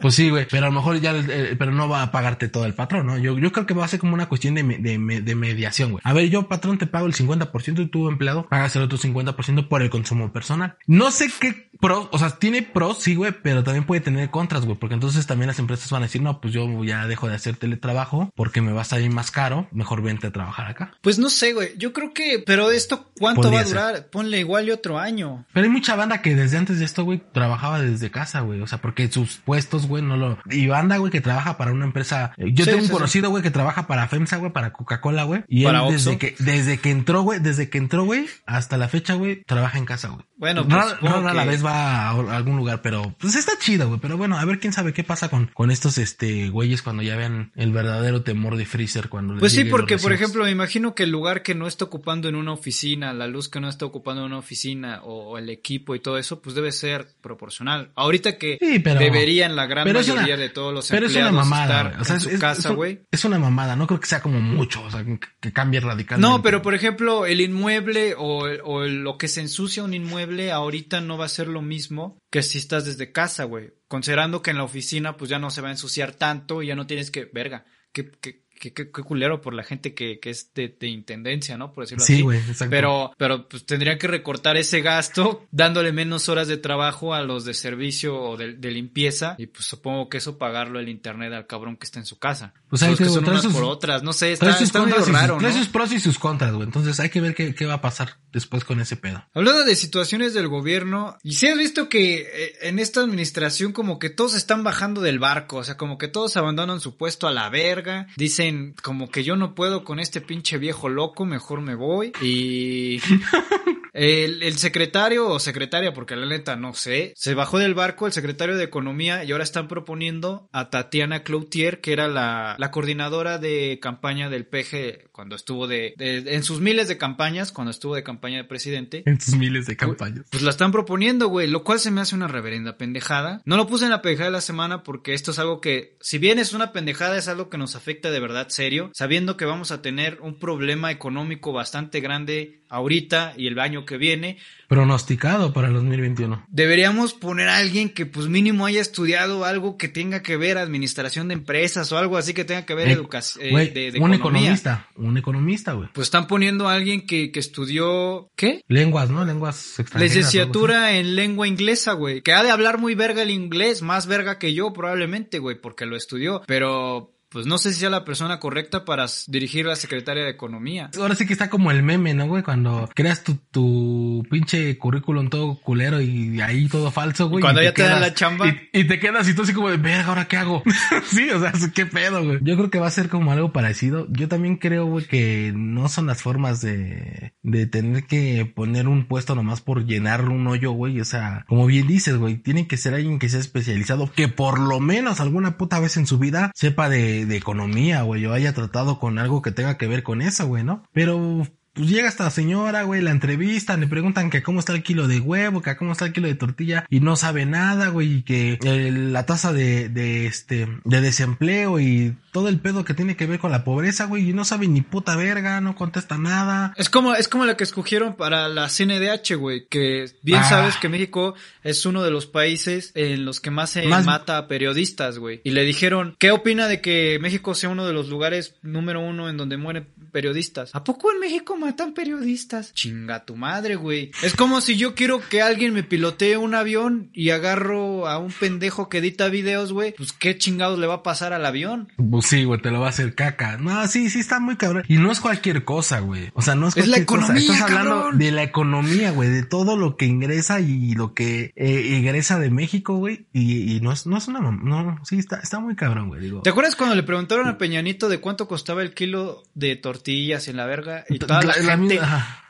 Pues sí, güey, pero a lo mejor ya, eh, pero no va a pagarte todo el patrón, ¿no? Yo, yo creo que va a ser como una cuestión de, me- de, me- de mediación, güey. A ver, yo, patrón, te pago el 50% y tú, empleado, pagas el otro 50% por el consumo personal. No sé qué pros, o sea, tiene pros, sí, güey, pero también puede tener contras, güey, porque entonces también las empresas van a decir, no, pues yo ya dejo de hacer teletrabajo porque me va a salir más caro, mejor vente a trabajar acá. Pues no sé, güey. Yo creo que, pero esto, ¿cuánto Podría va a ser. durar? Ponle igual y otro año. Pero hay mucha banda que desde antes de esto, güey, trabajaba desde casa, güey. O sea, porque sus puestos, güey, no lo... Y banda, güey, que trabaja para una empresa... eh, Yo Sí, tengo un conocido, güey, que trabaja para FEMSA, güey, para Coca-Cola, güey. Y Para él desde que, desde que entró, güey, desde que entró, güey, hasta la fecha, güey, trabaja en casa, güey. Bueno, pues, rara, supongo rara la vez va a a algún lugar, pero pues está chido, güey. Pero bueno, a ver quién sabe qué pasa con, con estos, este, güeyes cuando ya vean el verdadero temor de Freezer cuando les Pues sí, porque por ejemplo, me imagino que el lugar que no está ocupando en una oficina, la luz que no está ocupando en una oficina o, o el equipo y todo eso, pues debe ser proporcional. Ahorita que Sí, pero- deberían la gran pero es mayoría una- de todos los Pero es empleados una mamada, estar güey. O sea, en es, su es- casa, güey. es una mamada. No creo que sea como mucho, o sea, que, que cambie radicalmente. No, pero por ejemplo, el inmueble o, o lo que se ensucia un inmueble ahorita no va a ser lo mismo que si estás desde casa, güey. Considerando que en la oficina pues ya no se va a ensuciar tanto y ya no tienes que, verga, qué, qué, qué, qué- qué culero por la gente que, que es de, de intendencia, ¿no? Por decirlo Sí, así. Pero, pero pues tendrían que recortar ese gasto dándole menos horas de trabajo a los de servicio o de, de limpieza y pues supongo que eso pagarlo el internet al cabrón que está en su casa. Pues te que son unas sus- por otras, no sé, está, está medio sus- raro, ¿no? sus pros y sus contras, güey. Entonces hay que ver qué, qué va a pasar después con ese pedo. Hablando de situaciones del gobierno, y si has visto que eh, en esta administración como que todos están bajando del barco, o sea, como que todos abandonan su puesto a la verga, dicen como que yo no puedo con este pinche viejo loco, mejor me voy, y el, el secretario o secretaria, porque la neta no sé, se bajó del barco el secretario de Economía y ahora están proponiendo a Tatiana Cloutier, que era la, la coordinadora de campaña del PG cuando estuvo de, de- en sus miles de campañas, cuando estuvo de campaña de presidente, En tus miles de campañas. pues la están proponiendo, güey, lo cual se me hace una reverenda pendejada. No lo puse en la pendejada de la semana porque esto es algo que, si bien es una pendejada, es algo que nos afecta de verdad serio, sabiendo que vamos a tener un problema económico bastante grande ahorita y el año que viene. Pronosticado para el 2021. Deberíamos poner a alguien que pues mínimo haya estudiado algo que tenga que ver administración de empresas o algo así que tenga que ver Eh, educación güey, de, de un economía. economista. Un economista, güey. Pues están poniendo a alguien que, que estudió, ¿qué? Lenguas, ¿no? Lenguas extranjeras. Licenciatura en lengua inglesa, güey. Que ha de hablar muy verga el inglés, más verga que yo probablemente, güey, porque lo estudió. Pero, pues no sé si sea la persona correcta para dirigir la Secretaría de Economía. Ahora sí que está como el meme, ¿no, güey? Cuando creas tu, tu pinche currículum todo culero y ahí todo falso, güey. Cuando ya te dan quedas- la chamba. Y, y te quedas y tú así como de, verga, ¿ahora qué hago? sí, o sea, qué pedo, güey. Yo creo que va a ser como algo parecido. Yo también creo, güey, que no son las formas de, de tener que poner un puesto nomás por llenar un hoyo, güey. O sea, como bien dices, güey, tiene que ser alguien que sea especializado, que por lo menos alguna puta vez en su vida sepa de, de economía, güey, o haya tratado con algo que tenga que ver con eso, güey, ¿no? Pero pues llega esta señora, güey, la entrevistan, le preguntan que cómo está el kilo de huevo, que cómo está el kilo de tortilla y no sabe nada, güey, y que eh, la tasa de, de este, de desempleo y todo el pedo que tiene que ver con la pobreza, güey, y no sabe ni puta verga, no contesta nada. Es como, es como la que escogieron para la CNDH, güey, que bien Ah. sabes que México es uno de los países en los que más se Más- mata a periodistas, güey. Y le dijeron, ¿qué opina de que México sea uno de los lugares número uno en donde mueren periodistas? ¿A poco en México matan periodistas? Chinga tu madre, güey. Es como si yo quiero que alguien me pilotee un avión y agarro a un pendejo que edita videos, güey. Pues qué chingados le va a pasar al avión. Pues sí, güey, te lo va a hacer caca. No, sí, sí está muy cabrón. Y no es cualquier cosa, güey. O sea, no es Es la cualquier cosa. economía, Estás hablando de la economía, güey, de todo lo que ingresa y lo que eh, egresa de México, güey. Y, y no es, no es una, no, sí, está, está muy cabrón, güey, digo. ¿Te acuerdas cuando le preguntaron a Peñanito de cuánto costaba el kilo de tortillas en la verga? Y toda la, La- la gente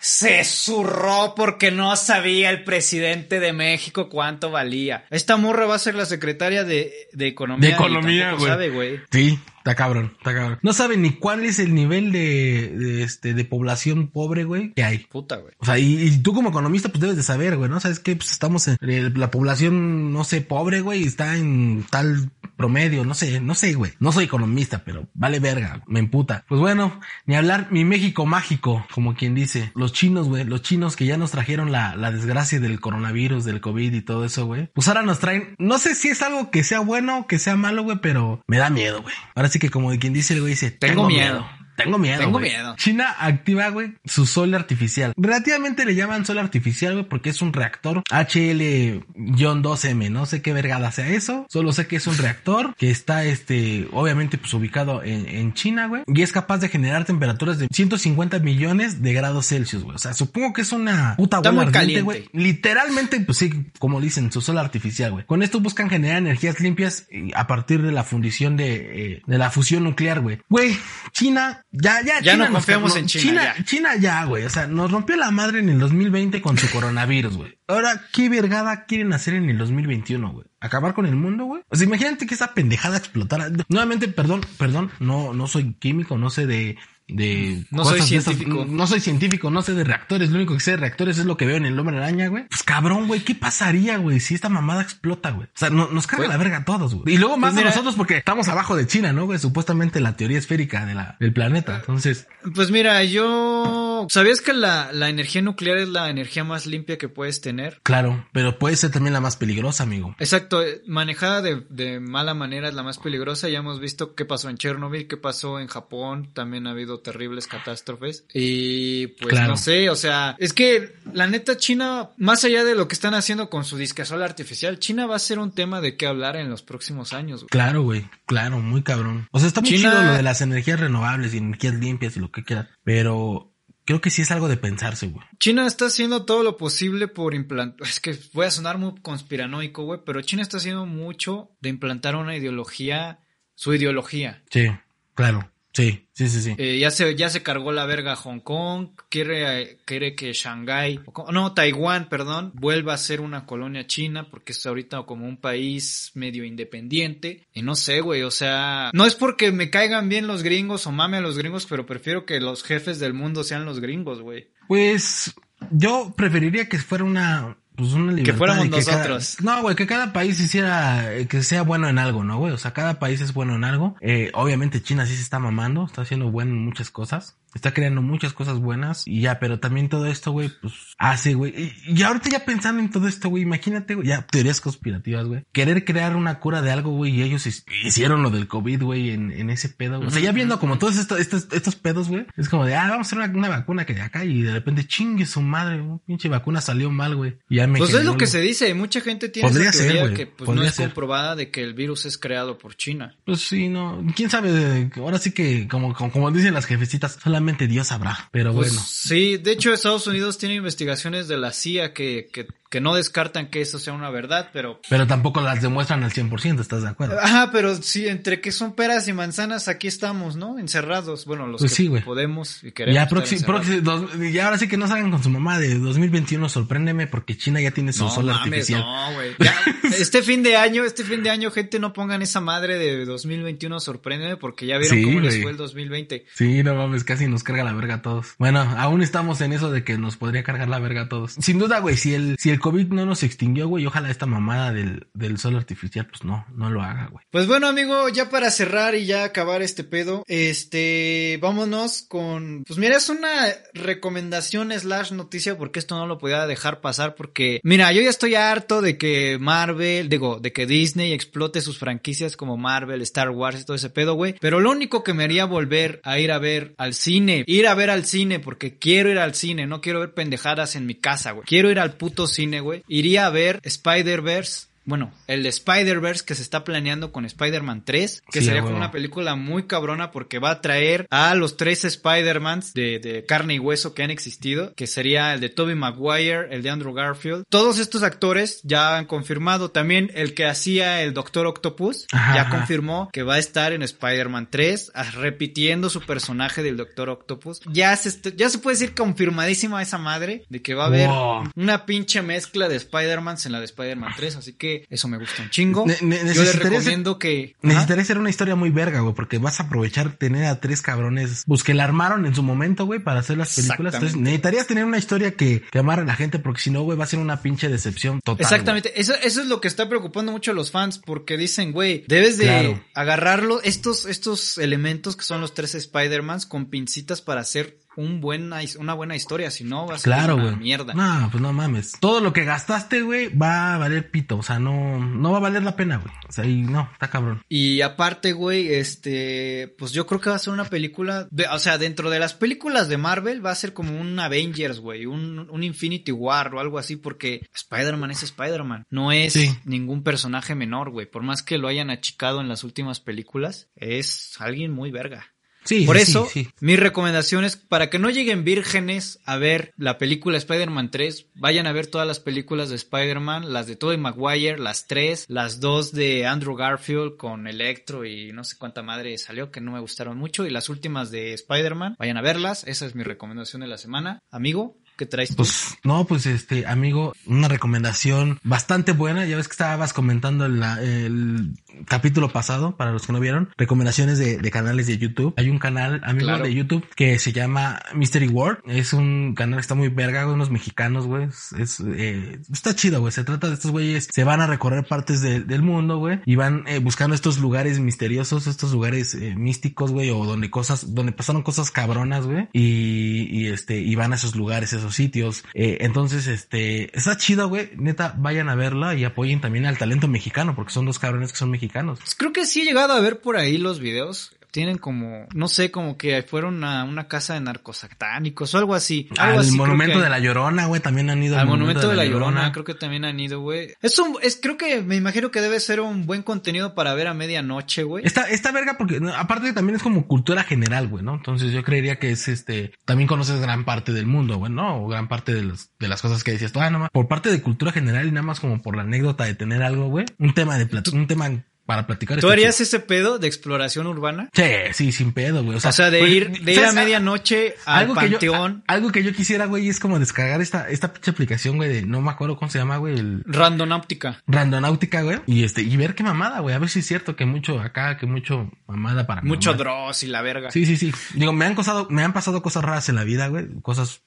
se zurró porque no sabía el presidente de México cuánto valía. Esta morra va a ser la secretaria de, de economía. De economía, güey. Sí, está cabrón, está cabrón. No sabe ni cuál es el nivel de, de, este, de población pobre, güey, que hay. Puta, güey. O sea, y, y tú como economista, pues debes de saber, güey, ¿no? ¿Sabes qué? Pues estamos en eh, la población, no sé, pobre, güey, está en tal promedio, no sé, no sé, güey. No soy economista, pero vale verga, me emputa. Pues bueno, ni hablar, mi México mágico, como quien dice. Los chinos, güey, los chinos que ya nos trajeron la, la desgracia del coronavirus, del COVID y todo eso, güey. Pues ahora nos traen, no sé si es algo que sea bueno o que sea malo, güey, pero me da miedo, güey. Ahora sí que como de quien dice el güey dice, Tengo miedo. Tengo miedo. Tengo miedo. China activa, güey, su sol artificial. Relativamente le llaman sol artificial, güey, porque es un reactor HL-2M. No sé qué vergada sea eso. Solo sé que es un reactor que está, este, obviamente, pues ubicado en, en China, güey. Y es capaz de generar temperaturas de 150 millones de grados Celsius, güey. O sea, supongo que es una puta Está muy ardiente, caliente. güey. Literalmente, pues sí, como dicen, su sol artificial, güey. Con esto buscan generar energías limpias a partir de la fundición de, eh, de la fusión nuclear, güey. Güey, China, ya, ya, Ya China no nos- confiamos en China, China, ya. China ya, güey. O sea, nos rompió la madre en el 2020 con su coronavirus, güey. Ahora, ¿qué vergada quieren hacer en el 2021, güey? ¿Acabar con el mundo, güey? O sea, imagínate que esa pendejada explotara. Nuevamente, perdón, perdón, no, no soy químico, no sé de, de No soy de científico. no soy científico, no sé de reactores. Lo único que sé de reactores es lo que veo en el hombre araña, güey. Pues cabrón, güey, ¿qué pasaría, güey, si esta mamada explota, güey? O sea, no- nos carga Pues- la verga a todos, güey. Y luego más Pues a mira- nosotros porque estamos abajo de China, ¿no, güey? Supuestamente la teoría esférica de la, del planeta. Entonces, Pues mira, yo... ¿Sabías que la, la energía nuclear es la energía más limpia que puedes tener? claro, pero puede ser también la más peligrosa, amigo. Exacto, eh, manejada de, de mala manera es la más peligrosa. Ya hemos visto qué pasó en Chernobyl, qué pasó en Japón. También ha habido terribles catástrofes. Y pues Claro. no sé, o sea, es que la neta China, más allá de lo que están haciendo con su discasol artificial, China va a ser un tema de qué hablar en los próximos años. güey. Claro, güey, claro, muy cabrón. O sea, está muy China- chido lo de las energías renovables y energías limpias y lo que quieras, pero creo que sí es algo de pensarse, güey. China está haciendo todo lo posible por implantar, es que voy a sonar muy conspiranoico, güey, pero China está haciendo mucho de implantar una ideología, su ideología. Sí, claro. Sí, sí, sí, sí. Eh, ya se ya se cargó la verga Hong Kong, quiere quiere que Shanghái, no, Taiwán, perdón, vuelva a ser una colonia china porque es ahorita como un país medio independiente y no sé, güey, o sea, no es porque me caigan bien los gringos o mame a los gringos, pero prefiero que los jefes del mundo sean los gringos, güey. Pues yo preferiría que fuera una pues una libertad. Que fuéramos nosotros. cada- no, güey, que cada país hiciera, que sea bueno en algo, ¿no, güey? O sea, cada país es bueno en algo. Eh, obviamente China sí se está mamando, está haciendo bueno en muchas cosas. Está creando muchas cosas buenas y ya, pero también todo esto, güey, pues hace, güey. Y, y ahorita ya pensando en todo esto, güey, imagínate, güey, ya teorías conspirativas, güey. Querer crear una cura de algo, güey, y ellos hicieron lo del COVID, güey, en, en ese pedo, güey. O sea, ya viendo como todos estos, estos, estos pedos, güey, es como de, ah, vamos a hacer una, una vacuna que de acá y de repente chingue su madre, un pinche vacuna salió mal, güey. Ya me Pues es lo que se dice, mucha gente tiene Podría esa ser, teoría güey, que pues no es ser. comprobada de que el virus es creado por China. Pues sí, no. Quién sabe. de- Ahora sí que, como, como, como dicen las jefecitas, solamente Dios sabrá. Pero Pues bueno. sí, de hecho Estados Unidos tiene investigaciones de la CIA que, que, que no descartan que eso sea una verdad, pero... Pero tampoco las demuestran al 100%, ¿estás de acuerdo? Ajá, pero sí, entre que son peras y manzanas, aquí estamos, ¿no? Encerrados. Bueno, los Pues que sí, güey. podemos y queremos. Ya, proxi- proxi- dos- ya ahora sí que no salgan con su mamá de 2021, sorpréndeme porque China ya tiene su No sol mames, artificial. no, güey. Este fin de año, este fin de año, gente, no pongan esa madre de 2021, sorpréndeme, porque ya vieron Sí, cómo les fue el 2020. Sí, no mames, casi nos carga la verga a todos. Bueno, aún estamos en eso de que nos podría cargar la verga a todos. Sin duda, güey, si el, si el COVID no nos extinguió, güey, ojalá esta mamada del, del sol artificial, pues no, no lo haga, güey. Pues bueno, amigo, ya para cerrar y ya acabar este pedo, este, vámonos con, pues mira, es una recomendación slash noticia porque esto no lo podía dejar pasar porque, mira, yo ya estoy harto de que Marvel, digo, de que Disney explote sus franquicias como Marvel, Star Wars y todo ese pedo, güey. Pero lo único que me haría volver a ir a ver al cine, ir a ver al cine porque quiero ir al cine, no quiero ver pendejadas en mi casa, güey. Quiero ir al puto cine, Iría a ver Spider-Verse bueno, el de Spider-Verse que se está planeando con Spider-Man 3, que Sí, sería como una película muy cabrona porque va a traer a los tres Spider-Mans de, de carne y hueso que han existido, que sería el de Tobey Maguire, el de Andrew Garfield. Todos estos actores ya han confirmado, también el que hacía el Doctor Octopus, Ajá, ya confirmó que va a estar en Spider-Man 3, ah, repitiendo su personaje del Doctor Octopus. Ya se, ya se puede decir confirmadísima esa madre de que va a haber Wow. una pinche mezcla de Spider-Mans en la de Spider-Man 3, así que eso me gusta un chingo. Ne- Yo les necesitaría recomiendo que... Ajá. Necesitaría ser una historia muy verga, güey, porque vas a aprovechar tener a tres cabrones, pues que la armaron en su momento, güey, para hacer las películas. Entonces, necesitarías tener una historia que, que amarre a la gente, porque si no, güey, va a ser una pinche decepción total. Exactamente, eso, eso es lo que está preocupando mucho a los fans porque dicen, güey, debes de Claro. agarrarlo, estos, estos elementos que son los tres Spider-Mans con pincitas para hacer un buena, una buena historia, si no va a ser Claro, una mierda. No, pues no mames. Todo lo que gastaste, güey, va a valer pito. O sea, no, no va a valer la pena, güey. O sea, y no, está cabrón. Y aparte, güey, este, pues yo creo que va a ser una película, de- o sea, dentro de las películas de Marvel va a ser como un Avengers, güey, un, un Infinity War o algo así, porque Spider-Man es Spider-Man, no es Sí. ningún personaje menor, güey, por más que lo hayan achicado en las últimas películas, es alguien muy verga. Sí, Por eso, sí, sí. mi recomendación es para que no lleguen vírgenes a ver la película Spider-Man 3, vayan a ver todas las películas de Spider-Man, las de Tobey Maguire, las tres, las dos de Andrew Garfield con Electro y no sé cuánta madre salió que no me gustaron mucho y las últimas de Spider-Man, vayan a verlas, esa es mi recomendación de la semana. Amigo, ¿qué traes? Pues, no, pues este, amigo, una recomendación bastante buena. Ya ves que estabas comentando en la- el capítulo pasado, para los que no vieron, recomendaciones de, de canales de YouTube. Hay un canal, amigo, Claro. de YouTube que se llama Mystery World. Es un canal que está muy verga, güey, unos mexicanos, güey. Es, es, eh, está chido, güey. Se trata de estos güeyes, se van a recorrer partes de- del mundo, güey, y van eh, buscando estos lugares misteriosos, estos lugares eh, místicos, güey, o donde cosas, donde pasaron cosas cabronas, güey, y, y este, y van a esos lugares, esos sitios. Eh, entonces, este, está chido, güey. Neta, vayan a verla y apoyen también al talento mexicano, porque son dos cabrones que son mexicanos. Pues creo que sí he llegado a ver por ahí los videos. Tienen como, no sé, como que fueron a una casa de narcosatánicos o algo así. Algo al así monumento que- de la Llorona, güey, también han ido Al monumento de la Llorona, creo que también han ido, güey. Es un, es, creo que me imagino que debe ser un buen contenido para ver a medianoche, güey. Esta, esta verga, porque aparte también es como cultura general, güey, ¿no? Entonces yo creería que es este, también conoces gran parte del mundo, güey, ¿no? O gran parte de, los- de las cosas que decías tú, ah, no más, por parte de cultura general y nada más como por la anécdota de tener algo, güey, un tema de plat- un tema para platicar. ¿Tú está harías ese pedo de exploración urbana? Sí, sí, sin pedo, güey. O sea, O sea, de ir, de ir a medianoche al algo que yo- panteón, a- algo que yo quisiera, güey, es como descargar esta, esta pinche aplicación, güey, de, no me acuerdo cómo se llama, güey, el randonáutica. Randonáutica, güey. Y este, y ver qué mamada, güey. A ver si es cierto que mucho acá, que mucho mamada para Mucho mamar. dross y la verga. Sí, sí, sí. Digo, me han pasado, me han pasado cosas raras en la vida, güey. Cosas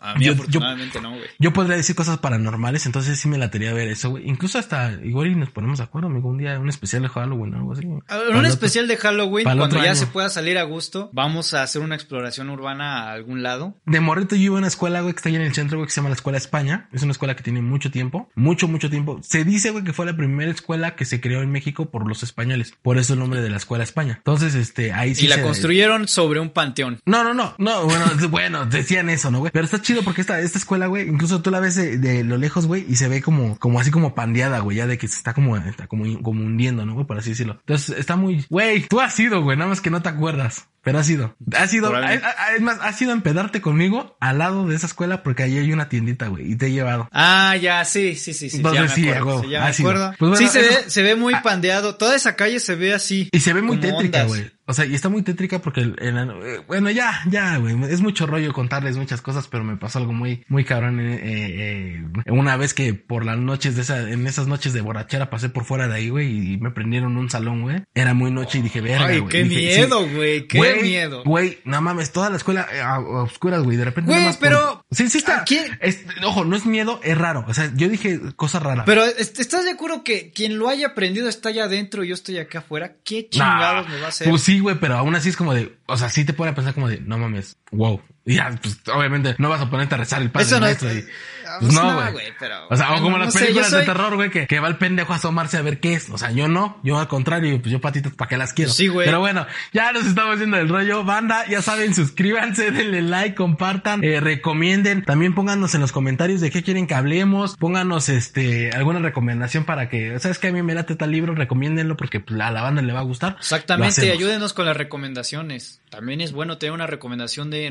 A mí yo, yo, afortunadamente no, güey. yo podría decir cosas paranormales, entonces sí me la a ver eso, güey. Incluso hasta, igual y nos ponemos de acuerdo, amigo, un día, un especial de Halloween o algo así. Para un otro- especial de Halloween, cuando ya año. se pueda salir a gusto, vamos a hacer una exploración urbana a algún lado. De morrito yo iba a una escuela, güey, que está ahí en el centro, güey, que se llama la Escuela España. Es una escuela que tiene mucho tiempo, mucho, mucho tiempo. Se dice, güey, que fue la primera escuela que se creó en México por los españoles. Por eso el nombre de la Escuela España. Entonces, este, ahí sí y la se- construyeron sobre un panteón. No, no, no, no, bueno, bueno, decían eso, ¿no, güey? Pero está chido porque esta, esta escuela, güey, incluso tú la ves de, lo lejos, güey, y se ve como, como así como pandeada, güey, ya de que se está como, está como, como hundiendo, ¿no, güey? Por así decirlo. Entonces, está muy, güey, tú has sido, güey, nada más que no te acuerdas. Pero has sido, has sido, es más, has sido empedarte conmigo al lado de esa escuela porque ahí hay una tiendita, güey, y te he llevado. Ah, ya, sí, sí, sí, sí. Entonces, ya me sí, acuerdo, a huevo, sí, ya me ha acuerdo. Pues bueno, sí, se eso- ve, se ve muy Ah. pandeado. Toda esa calle se ve así. Y se ve muy tétrica, güey. O sea, y está muy tétrica porque, el- el- eh, bueno, ya, ya, güey. Es mucho rollo contarles muchas cosas, pero me pasó algo muy, muy cabrón. eh, eh, eh, una vez que por las noches de esa, en esas noches de borrachera pasé por fuera de ahí, güey, y me prendieron un salón, güey. Era muy noche y dije, verga, Ay, güey. qué Dije, sí. miedo, güey, qué Güey, miedo. Güey, no mames, toda la escuela eh, a, a oscuras, güey. De repente. Güey, más por- pero- Sí, sí está. ¿a quién? Es- ojo, no es miedo, es raro. O sea, yo dije cosas raras. Pero est- ¿estás de acuerdo que quien lo haya aprendido está allá adentro y yo estoy acá afuera? ¿Qué chingados Nah, me va a hacer? Pues sí, güey, pero aún así es como de, o sea, sí te pone a pensar como de, no mames, wow. Y ya, pues obviamente no vas a ponerte a rezar el padre Eso no Nuestro es- y- Ah, pues pues no, güey. pero- O sea, o como no las sé, películas soy- de terror, güey, que, que va el pendejo a asomarse a ver qué es. O sea, yo no, yo al contrario, pues yo patitas para que las quiero. Sí, güey. Pero bueno, ya nos estamos haciendo el rollo. Banda, ya saben, suscríbanse, denle like, compartan, eh, recomienden. También pónganos en los comentarios de qué quieren que hablemos. Pónganos, este, alguna recomendación para que, ¿sabes que A mí me late tal libro, recomiéndenlo porque pues, a la banda le va a gustar. Exactamente, ayúdenos con las recomendaciones. También es bueno tener una recomendación de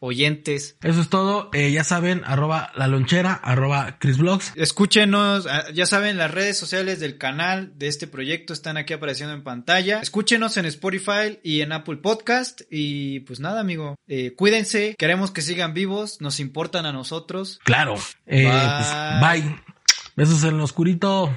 oyentes. Eso es todo. Eh, ya saben, arroba la lonchera, arroba chrisblogs. Escúchenos, ah, ya saben, las redes sociales del canal de este proyecto están aquí apareciendo en pantalla. Escúchenos en Spotify y en Apple Podcast. Y pues nada, amigo, eh, cuídense, queremos que sigan vivos, nos importan a nosotros. Claro. Eh, Bye. pues, bye. Besos en lo oscurito.